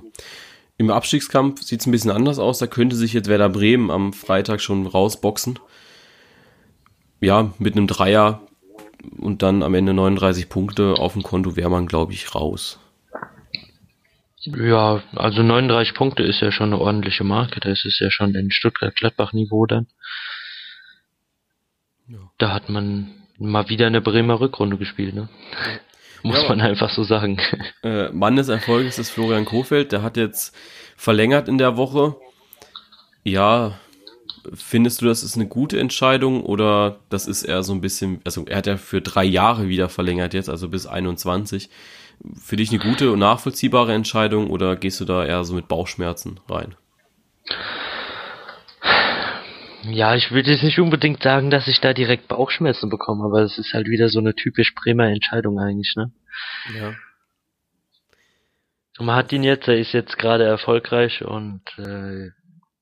Im Abstiegskampf sieht's ein bisschen anders aus. Da könnte sich jetzt Werder Bremen am Freitag schon rausboxen. Ja, mit einem Dreier und dann am Ende 39 Punkte auf dem Konto wäre man, glaube ich, raus.
Ja, also 39 Punkte ist ja schon eine ordentliche Marke. Das ist ja schon in Stuttgart-Gladbach-Niveau dann. Ja. Da hat man mal wieder eine Bremer Rückrunde gespielt, ne? Ja. Muss ja, man einfach so sagen. [LAUGHS]
Äh, Mann des Erfolges ist Florian Kofeld. Der hat jetzt verlängert in der Woche. Ja, findest du, das ist eine gute Entscheidung oder das ist eher so ein bisschen, also er hat ja für drei Jahre wieder verlängert jetzt, also bis 21 für dich eine gute und nachvollziehbare Entscheidung oder gehst du da eher so mit Bauchschmerzen rein?
Ja, ich würde jetzt nicht unbedingt sagen, dass ich da direkt Bauchschmerzen bekomme, aber es ist halt wieder so eine typisch Bremer Entscheidung eigentlich, ne? Ja. man hat ihn jetzt, er ist jetzt gerade erfolgreich und äh,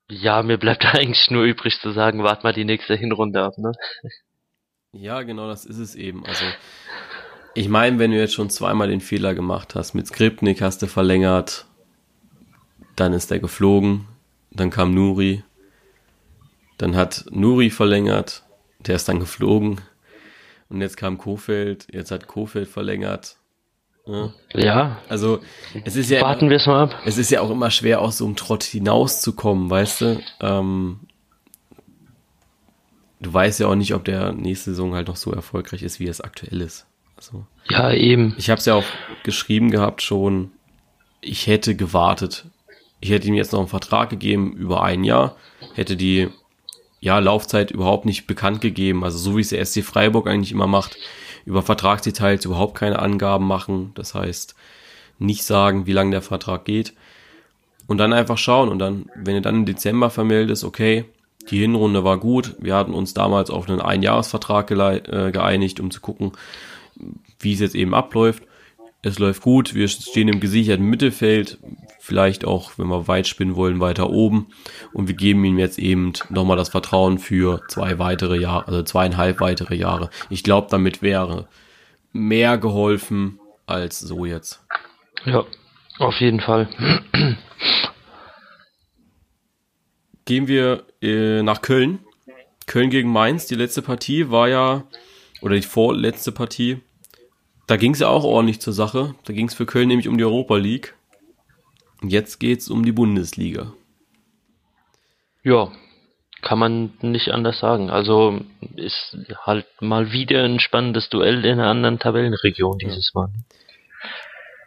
ja, mir bleibt [LAUGHS] eigentlich nur übrig zu sagen, wart mal die nächste Hinrunde ab, ne?
Ja, genau, das ist es eben. Also ich meine, wenn du jetzt schon zweimal den Fehler gemacht hast, mit Skripnik hast du verlängert, dann ist er geflogen, dann kam Nuri, dann hat Nuri verlängert, der ist dann geflogen und jetzt kam Kofeld, jetzt hat Kofeld verlängert.
Ja. ja.
Also es ist ja
warten wir es mal ab.
Es ist ja auch immer schwer aus so einem Trott hinauszukommen, weißt du. Ähm, du weißt ja auch nicht, ob der nächste Saison halt noch so erfolgreich ist, wie es aktuell ist.
So. Ja, eben.
Ich habe es ja auch geschrieben gehabt schon. Ich hätte gewartet. Ich hätte ihm jetzt noch einen Vertrag gegeben über ein Jahr, hätte die ja, Laufzeit überhaupt nicht bekannt gegeben. Also so wie es der SC Freiburg eigentlich immer macht, über Vertragsdetails überhaupt keine Angaben machen. Das heißt, nicht sagen, wie lange der Vertrag geht. Und dann einfach schauen. Und dann, wenn ihr dann im Dezember vermeldest, okay, die Hinrunde war gut. Wir hatten uns damals auf einen Einjahresvertrag äh, geeinigt, um zu gucken, wie es jetzt eben abläuft. Es läuft gut, wir stehen im gesicherten Mittelfeld, vielleicht auch, wenn wir weit spinnen wollen, weiter oben. Und wir geben ihm jetzt eben nochmal das Vertrauen für zwei weitere Jahre, also zweieinhalb weitere Jahre. Ich glaube, damit wäre mehr geholfen als so jetzt.
Ja, auf jeden Fall.
Gehen wir äh, nach Köln. Köln gegen Mainz. Die letzte Partie war ja, oder die vorletzte Partie da ging es ja auch ordentlich zur Sache. Da ging es für Köln nämlich um die Europa League. Jetzt geht es um die Bundesliga.
Ja, kann man nicht anders sagen. Also ist halt mal wieder ein spannendes Duell in einer anderen Tabellenregion dieses Mal.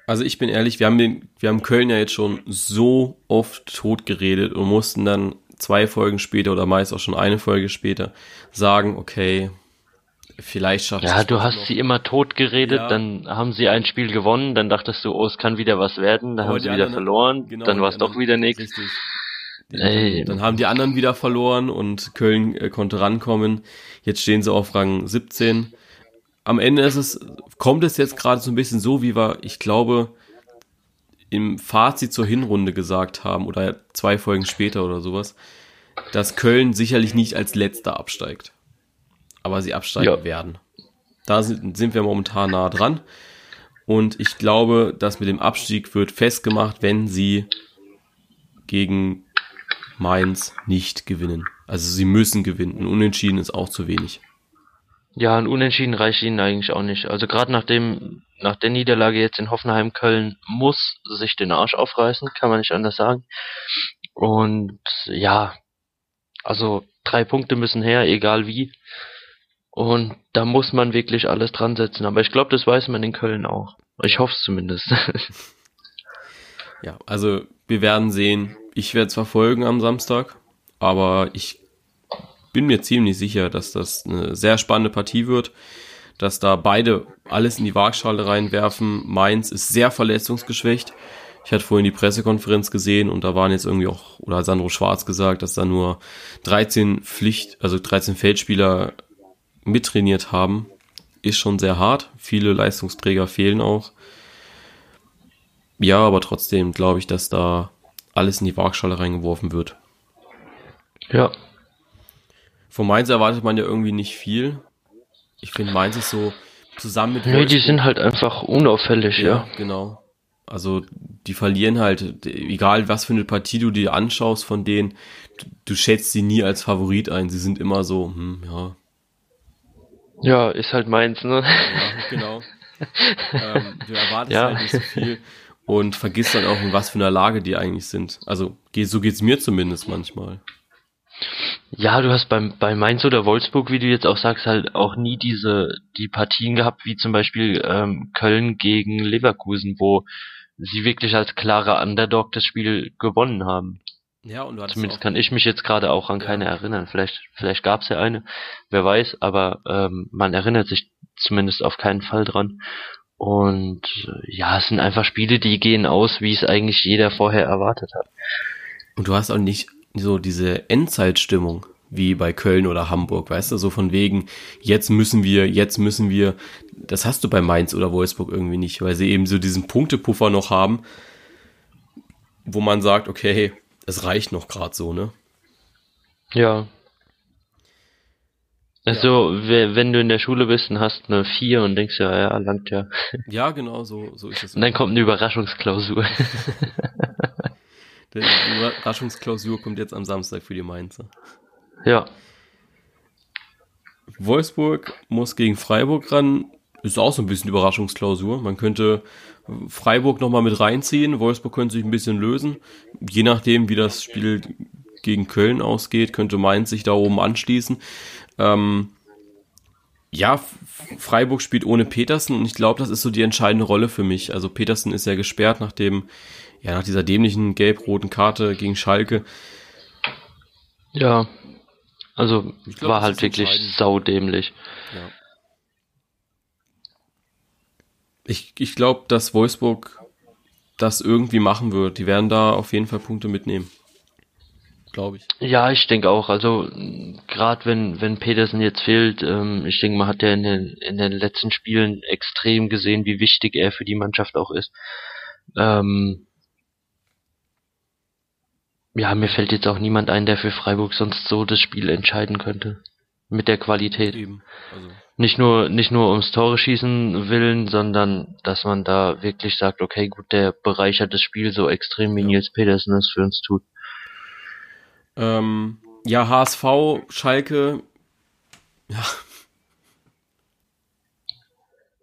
Also ich bin ehrlich, wir haben den, wir haben Köln ja jetzt schon so oft tot geredet und mussten dann zwei Folgen später oder meist auch schon eine Folge später sagen, okay, Vielleicht schafft
Ja, du hast noch. sie immer tot geredet, ja. dann haben sie ein Spiel gewonnen, dann dachtest du, oh, es kann wieder was werden, dann Aber haben sie wieder verloren, genau, dann war es doch wieder nichts.
Dann, dann, haben die anderen wieder verloren und Köln äh, konnte rankommen. Jetzt stehen sie auf Rang 17. Am Ende ist es, kommt es jetzt gerade so ein bisschen so, wie wir, ich glaube, im Fazit zur Hinrunde gesagt haben oder zwei Folgen später oder sowas, dass Köln sicherlich nicht als letzter absteigt aber sie absteigen ja. werden. Da sind, sind wir momentan nah dran. Und ich glaube, dass mit dem Abstieg wird festgemacht, wenn sie gegen Mainz nicht gewinnen. Also sie müssen gewinnen. Unentschieden ist auch zu wenig.
Ja, ein Unentschieden reicht ihnen eigentlich auch nicht. Also gerade nach dem, nach der Niederlage jetzt in Hoffenheim Köln muss sich den Arsch aufreißen, kann man nicht anders sagen. Und ja, also drei Punkte müssen her, egal wie. Und da muss man wirklich alles dran setzen. Aber ich glaube, das weiß man in Köln auch. Ich hoffe es zumindest. [LAUGHS]
ja, also wir werden sehen. Ich werde es verfolgen am Samstag, aber ich bin mir ziemlich sicher, dass das eine sehr spannende Partie wird, dass da beide alles in die Waagschale reinwerfen. Mainz ist sehr verletzungsgeschwächt. Ich hatte vorhin die Pressekonferenz gesehen und da waren jetzt irgendwie auch, oder Sandro Schwarz gesagt, dass da nur 13 Pflicht, also 13 Feldspieler mittrainiert haben. Ist schon sehr hart. Viele Leistungsträger fehlen auch. Ja, aber trotzdem glaube ich, dass da alles in die Waagschale reingeworfen wird.
Ja.
Von Mainz erwartet man ja irgendwie nicht viel. Ich finde Mainz ist so zusammen mit.
Nee, die sind halt einfach unauffällig, ja. ja.
Genau. Also die verlieren halt, egal was für eine Partie du dir anschaust von denen, du, du schätzt sie nie als Favorit ein. Sie sind immer so, hm, ja.
Ja, ist halt meins, ne?
Ja, genau. ähm, du erwartest ja. halt nicht so viel und vergisst dann auch, in was für einer Lage die eigentlich sind. Also so geht's mir zumindest manchmal.
Ja, du hast beim, bei Mainz oder Wolfsburg, wie du jetzt auch sagst, halt auch nie diese, die Partien gehabt, wie zum Beispiel ähm, Köln gegen Leverkusen, wo sie wirklich als klarer Underdog das Spiel gewonnen haben. Ja, und du Zumindest kann ich mich jetzt gerade auch an ja. keine erinnern. Vielleicht, vielleicht gab es ja eine, wer weiß, aber ähm, man erinnert sich zumindest auf keinen Fall dran. Und äh, ja, es sind einfach Spiele, die gehen aus, wie es eigentlich jeder vorher erwartet hat.
Und du hast auch nicht so diese Endzeitstimmung wie bei Köln oder Hamburg, weißt du, so von wegen, jetzt müssen wir, jetzt müssen wir, das hast du bei Mainz oder Wolfsburg irgendwie nicht, weil sie eben so diesen Punktepuffer noch haben, wo man sagt, okay, hey, es reicht noch gerade so, ne?
Ja. Also, ja. wenn du in der Schule bist und hast eine 4 und denkst, ja, ja, langt ja.
Ja, genau, so, so ist es.
Und dann kommt eine Überraschungsklausur. [LAUGHS]
Die Überraschungsklausur kommt jetzt am Samstag für die Mainzer.
Ja.
Wolfsburg muss gegen Freiburg ran. Ist auch so ein bisschen Überraschungsklausur. Man könnte Freiburg nochmal mit reinziehen. Wolfsburg könnte sich ein bisschen lösen. Je nachdem, wie das Spiel gegen Köln ausgeht, könnte Mainz sich da oben anschließen. Ähm, ja, Freiburg spielt ohne Petersen und ich glaube, das ist so die entscheidende Rolle für mich. Also Petersen ist ja gesperrt nach dem ja, nach dieser dämlichen gelb-roten Karte gegen Schalke.
Ja, also glaub, war halt wirklich saudämlich. Ja.
Ich, ich glaube, dass Wolfsburg das irgendwie machen wird. Die werden da auf jeden Fall Punkte mitnehmen. Glaube ich.
Ja, ich denke auch. Also gerade wenn wenn Petersen jetzt fehlt, ähm, ich denke, man hat ja in den in den letzten Spielen extrem gesehen, wie wichtig er für die Mannschaft auch ist. Ähm, ja, mir fällt jetzt auch niemand ein, der für Freiburg sonst so das Spiel entscheiden könnte. Mit der Qualität. Eben. Also. Nicht nur, nicht nur ums Tore schießen willen, sondern dass man da wirklich sagt, okay, gut, der bereichert das Spiel so extrem, wie ja. Nils Petersen es für uns tut.
Ähm, ja, HSV, Schalke, ja,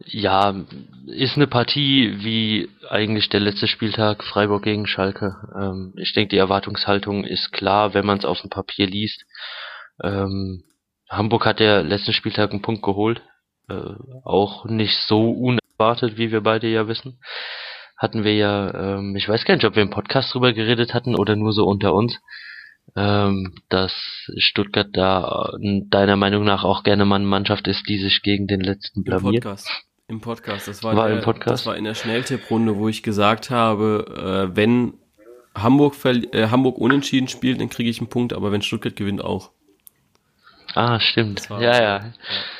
ja, ist eine Partie wie eigentlich der letzte Spieltag Freiburg gegen Schalke. Ähm, ich denke, die Erwartungshaltung ist klar, wenn man es auf dem Papier liest. Ähm, Hamburg hat ja letzten Spieltag einen Punkt geholt. Äh, auch nicht so unerwartet, wie wir beide ja wissen. Hatten wir ja, ähm, ich weiß gar nicht, ob wir im Podcast drüber geredet hatten oder nur so unter uns, ähm, dass Stuttgart da äh, deiner Meinung nach auch gerne mal eine Mannschaft ist, die sich gegen den letzten blamiert.
Podcast. Im Podcast. Das war, war der, im Podcast. Das war in der Schnelltipprunde, wo ich gesagt habe, äh, wenn Hamburg, äh, Hamburg unentschieden spielt, dann kriege ich einen Punkt, aber wenn Stuttgart gewinnt, auch.
Ah, stimmt. Ja, ja, ja.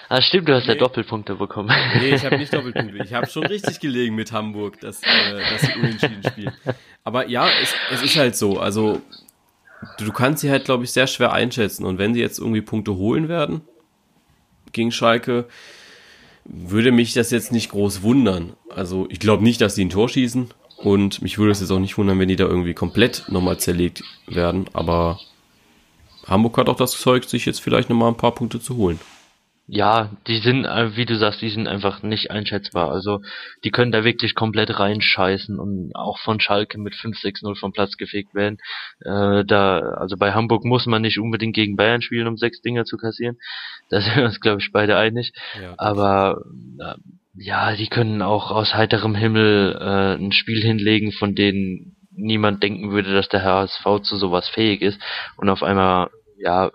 Ah, stimmt, du hast nee. ja Doppelpunkte bekommen.
Nee, ich habe nicht [LAUGHS] Doppelpunkte. Ich habe schon richtig gelegen mit Hamburg, dass, äh, dass sie unentschieden spielen. Aber ja, es, es ist halt so. Also, du, du kannst sie halt, glaube ich, sehr schwer einschätzen. Und wenn sie jetzt irgendwie Punkte holen werden gegen Schalke, würde mich das jetzt nicht groß wundern. Also ich glaube nicht, dass sie ein Tor schießen und mich würde es jetzt auch nicht wundern, wenn die da irgendwie komplett nochmal zerlegt werden. Aber Hamburg hat auch das Zeug, sich jetzt vielleicht nochmal ein paar Punkte zu holen.
ja, die sind, äh, wie du sagst, die sind einfach nicht einschätzbar. Also die können da wirklich komplett reinscheißen und auch von Schalke mit 5-6-0 vom Platz gefegt werden. Äh, da, also bei Hamburg muss man nicht unbedingt gegen Bayern spielen, um sechs Dinger zu kassieren. Da sind wir uns, glaube ich, beide einig. Ja, Aber äh, ja, die können auch aus heiterem Himmel äh, ein Spiel hinlegen, von denen niemand denken würde, dass der HSV zu sowas fähig ist und auf einmal ja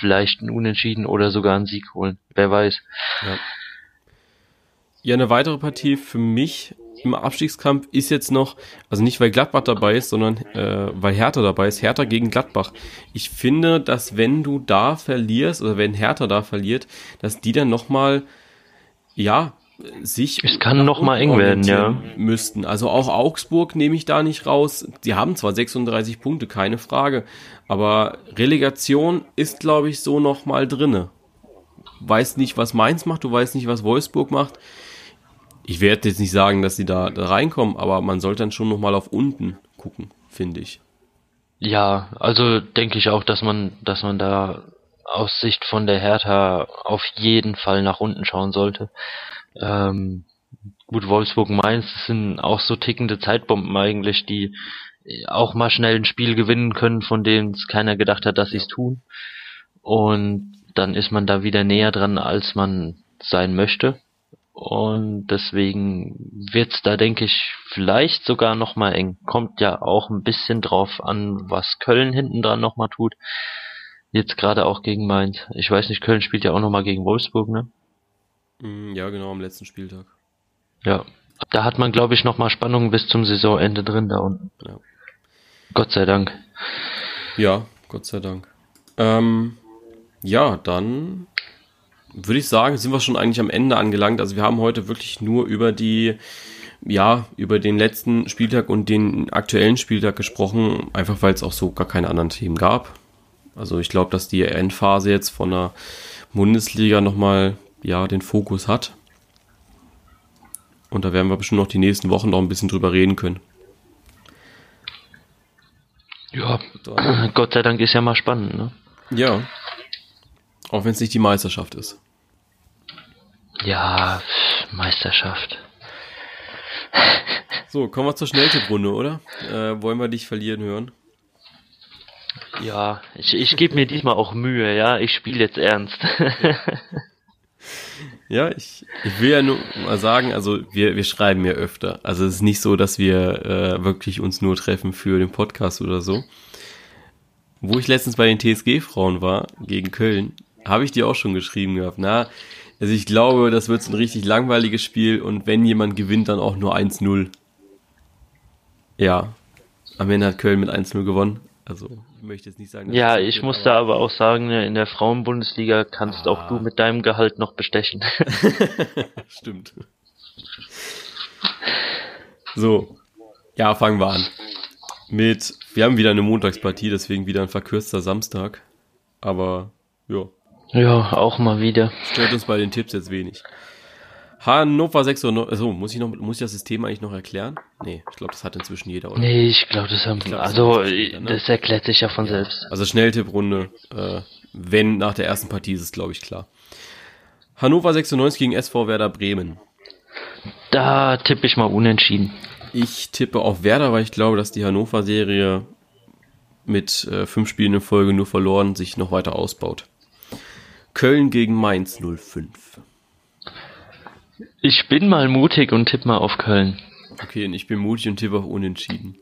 vielleicht ein Unentschieden oder sogar einen Sieg holen. Wer weiß.
Ja. ja, eine weitere Partie für mich im Abstiegskampf ist jetzt noch, also nicht weil Gladbach dabei ist, sondern äh, weil Hertha dabei ist, Hertha gegen Gladbach. Ich finde, dass wenn du da verlierst oder wenn Hertha da verliert, dass die dann nochmal, ja, sich
es kann noch mal eng werden, ja.
müssten. Also auch Augsburg nehme ich da nicht raus. Die haben zwar 36 Punkte, keine Frage, aber Relegation ist glaube ich so noch mal drinne. Weiß nicht, was Mainz macht, du weißt nicht, was Wolfsburg macht. Ich werde jetzt nicht sagen, dass sie da, da reinkommen, aber man sollte dann schon noch mal auf unten gucken, finde ich.
Ja, also denke ich auch, dass man, dass man da aus Sicht von der Hertha auf jeden Fall nach unten schauen sollte. Ähm, gut, Wolfsburg Mainz sind auch so tickende Zeitbomben eigentlich, die auch mal schnell ein Spiel gewinnen können, von denen es keiner gedacht hat, dass sie es tun. Und dann ist man da wieder näher dran, als man sein möchte. Und deswegen wird's da, denke ich, vielleicht sogar noch mal eng. Kommt ja auch ein bisschen drauf an, was Köln hinten dran noch mal tut. Jetzt gerade auch gegen Mainz. Ich weiß nicht, Köln spielt ja auch noch mal gegen Wolfsburg, ne?
Mm, ja, genau, am letzten Spieltag.
Ja, da hat man, glaube ich, nochmal Spannung bis zum Saisonende drin da unten. Ja. Gott sei Dank.
Ja, Gott sei Dank. Ähm, ja, dann würde ich sagen, sind wir schon eigentlich am Ende angelangt. Also wir haben heute wirklich nur über die, ja, über den letzten Spieltag und den aktuellen Spieltag gesprochen, einfach weil es auch so gar keine anderen Themen gab. Also ich glaube, dass die Endphase jetzt von der Bundesliga nochmal ja, den Fokus hat. Und da werden wir bestimmt noch die nächsten Wochen noch ein bisschen drüber reden können.
Ja, Gott sei Dank ist ja mal spannend, ne?
Ja. Auch wenn es nicht die Meisterschaft ist.
Ja, Meisterschaft.
So, kommen wir zur Schnelltipprunde, oder? Äh, wollen wir dich verlieren hören?
Ja, ich, ich gebe mir diesmal auch Mühe, ja. Ich spiele jetzt ernst. [LAUGHS]
Ja, ich, ich will ja nur mal sagen, also wir, wir schreiben ja öfter. Also es ist nicht so, dass wir äh, wirklich uns nur treffen für den Podcast oder so. Wo ich letztens bei den TSG-Frauen war, gegen Köln, habe ich dir auch schon geschrieben gehabt. Na, also ich glaube, das wird so ein richtig langweiliges Spiel und wenn jemand gewinnt, dann auch nur 1-0. Ja, am Ende hat Köln mit 1-0 gewonnen. Also ich möchte jetzt nicht sagen.
Ja, ich muss da aber auch sagen, ne, in der Frauenbundesliga kannst ah. auch du mit deinem Gehalt noch bestechen. [LAUGHS]
Stimmt. So, ja, fangen wir an. Mit, wir haben wieder eine Montagspartie, deswegen wieder ein verkürzter Samstag. Aber, ja.
Ja, auch mal wieder.
Stört uns bei den Tipps jetzt wenig. Hannover 96, also muss ich noch, muss ich das System eigentlich noch erklären? Nee, ich glaube, das hat inzwischen jeder, oder?
Nee, ich glaube, das haben, glaub, also, das, jeder, ne? das erklärt sich ja von ja. selbst.
Also Schnelltipprunde, äh, wenn nach der ersten Partie ist es, glaube ich, klar. Hannover 96 gegen SV Werder Bremen.
Da tippe ich mal unentschieden.
Ich tippe auf Werder, weil ich glaube, dass die Hannover-Serie mit äh, fünf Spielen in Folge nur verloren sich noch weiter ausbaut. Köln gegen Mainz 05.
Ich bin mal mutig und tippe mal auf Köln.
Okay, und ich bin mutig und tippe auf Unentschieden.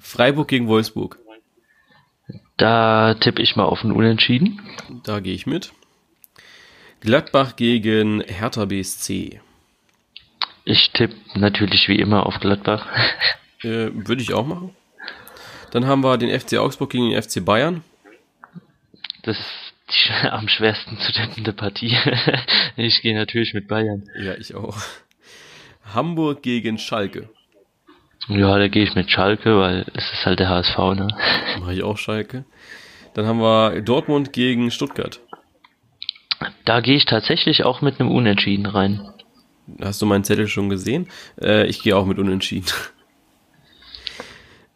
Freiburg gegen Wolfsburg.
Da tippe ich mal auf ein Unentschieden.
Da gehe ich mit. Gladbach gegen Hertha BSC.
Ich tippe natürlich wie immer auf Gladbach. [LAUGHS]
Äh, Würde ich auch machen. Dann haben wir den FC Augsburg gegen den FC Bayern.
Das die [LAUGHS] am schwersten zu tippende Partie. [LAUGHS] ich gehe natürlich mit Bayern.
Ja, ich auch. Hamburg gegen Schalke.
Ja, da gehe ich mit Schalke, weil es ist halt der HSV, ne? [LAUGHS]
Mache ich auch Schalke. Dann haben wir Dortmund gegen Stuttgart.
Da gehe ich tatsächlich auch mit einem Unentschieden rein.
Hast du meinen Zettel schon gesehen? Äh, ich gehe auch mit Unentschieden.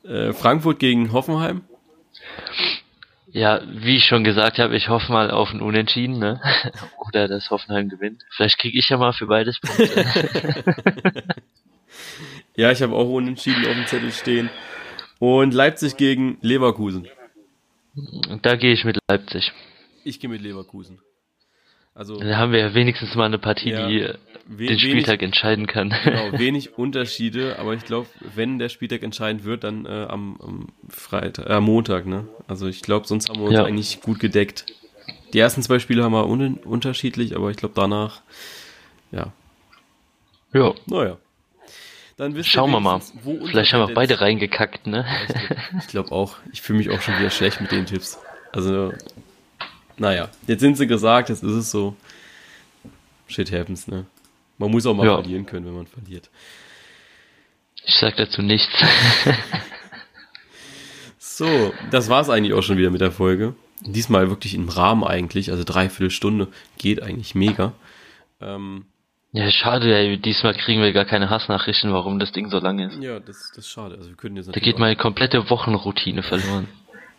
Äh, Frankfurt gegen Hoffenheim.
Ja, wie ich schon gesagt habe, ich hoffe mal auf ein Unentschieden, ne? [LAUGHS] Oder dass Hoffenheim gewinnt. Vielleicht kriege ich ja mal für beides Punkte. [LAUGHS]
ja, ich habe auch Unentschieden auf dem Zettel stehen. Und Leipzig gegen Leverkusen.
Da gehe ich mit Leipzig.
Ich gehe mit Leverkusen.
Also, da haben wir ja wenigstens mal eine Partie, ja, die den Spieltag wenig, entscheiden kann.
Genau, [LAUGHS] wenig Unterschiede, aber ich glaube, wenn der Spieltag entscheidend wird, dann äh, am, am Freitag, äh, Montag, ne? Also ich glaube, sonst haben wir uns ja. eigentlich gut gedeckt. Die ersten zwei Spiele haben wir un unterschiedlich, aber ich glaube danach, ja.
Ja.
Naja.
Dann Schauen wir mal. Vielleicht haben wir beide reingekackt, ne?
ich glaube auch. Ich fühle mich auch schon wieder schlecht mit den Tipps. Also, naja, jetzt sind sie gesagt, jetzt ist es so. Shit happens, ne? Man muss auch mal ja. verlieren können, wenn man verliert.
Ich sag dazu nichts. [LAUGHS]
so, das war's eigentlich auch schon wieder mit der Folge. Diesmal wirklich im Rahmen eigentlich, also dreiviertel Stunde geht eigentlich mega. Ähm,
ja, schade, ey. diesmal kriegen wir gar keine Hassnachrichten, warum das Ding so lang ist.
Ja, das, das ist schade. Also wir können jetzt
da geht meine komplette Wochenroutine verloren.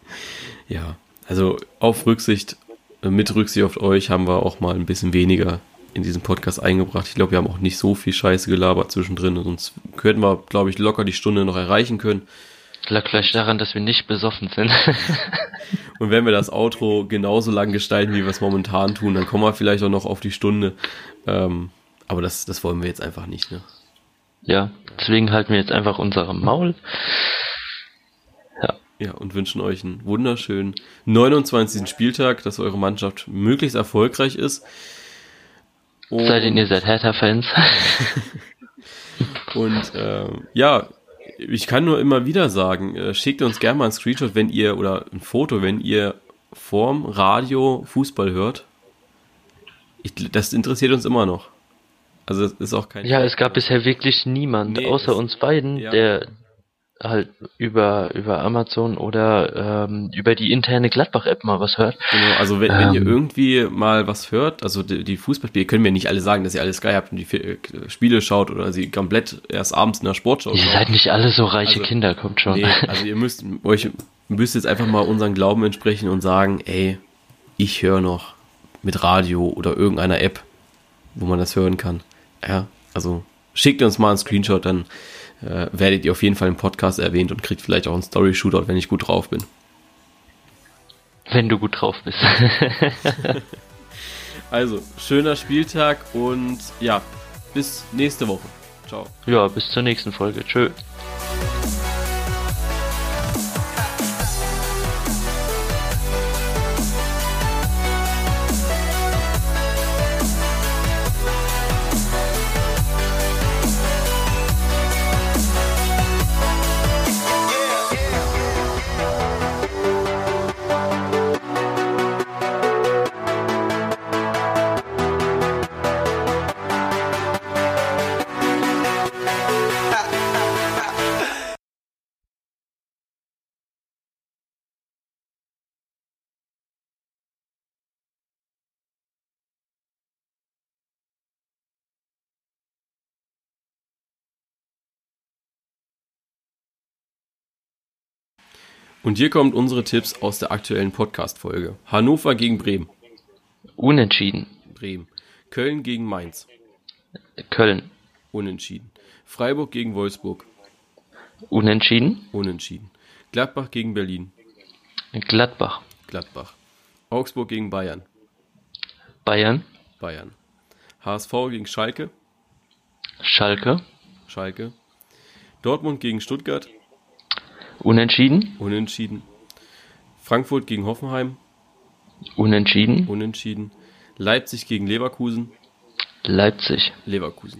[LAUGHS]
ja, also auf Rücksicht, äh, mit Rücksicht auf euch haben wir auch mal ein bisschen weniger in diesen Podcast eingebracht. Ich glaube, wir haben auch nicht so viel Scheiße gelabert zwischendrin, sonst könnten wir, glaube ich, locker die Stunde noch erreichen können.
Lag vielleicht daran, dass wir nicht besoffen sind. [LAUGHS]
Und wenn wir das Outro genauso lang gestalten, wie wir es momentan tun, dann kommen wir vielleicht auch noch auf die Stunde. Ähm, aber das, das wollen wir jetzt einfach nicht, ne?
Ja, deswegen halten wir jetzt einfach unsere Maul.
Ja. Ja, und wünschen euch einen wunderschönen 29. Spieltag, dass eure Mannschaft möglichst erfolgreich ist.
Und Sei denn ihr seid Hertha-Fans. [LAUGHS]
und äh, ja, ich kann nur immer wieder sagen, äh, schickt uns gerne mal ein Screenshot, wenn ihr, oder ein Foto, wenn ihr vorm Radio Fußball hört. Ich, das interessiert uns immer noch. Also es ist auch kein.
Ja, es gab bisher wirklich niemand, nee, außer uns beiden, ja. der, halt über, über Amazon oder ähm, über die interne Gladbach-App mal was hört.
Genau, also wenn, ähm, wenn ihr ähm. irgendwie mal was hört, also die, die Fußballspiele, können wir nicht alle sagen, dass ihr alles geil habt und die äh, Spiele schaut oder sie komplett erst abends in der Sportschau
schaut. Ihr seid nicht alle so reiche also, Kinder, kommt schon. Nee,
also ihr müsst euch müsst jetzt einfach mal unseren Glauben entsprechen und sagen, ey, ich höre noch mit Radio oder irgendeiner App, wo man das hören kann. Ja, also schickt uns mal einen Screenshot, dann äh, werdet ihr auf jeden Fall im Podcast erwähnt und kriegt vielleicht auch einen Story-Shootout, wenn ich gut drauf bin.
Wenn du gut drauf bist. [LAUGHS]
also, schöner Spieltag und ja, bis nächste Woche. Ciao.
Ja, bis zur nächsten Folge. Tschö.
Und hier kommt unsere Tipps aus der aktuellen Podcast-Folge. Hannover gegen Bremen.
Unentschieden.
Bremen. Köln gegen Mainz.
Köln.
Unentschieden. Freiburg gegen Wolfsburg.
Unentschieden.
Unentschieden. Gladbach gegen Berlin.
Gladbach.
Gladbach. Augsburg gegen Bayern.
Bayern.
Bayern. HSV gegen Schalke.
Schalke.
Schalke. Dortmund gegen Stuttgart.
Unentschieden.
Unentschieden. Frankfurt gegen Hoffenheim.
Unentschieden.
Unentschieden. Leipzig gegen Leverkusen.
Leipzig.
Leverkusen.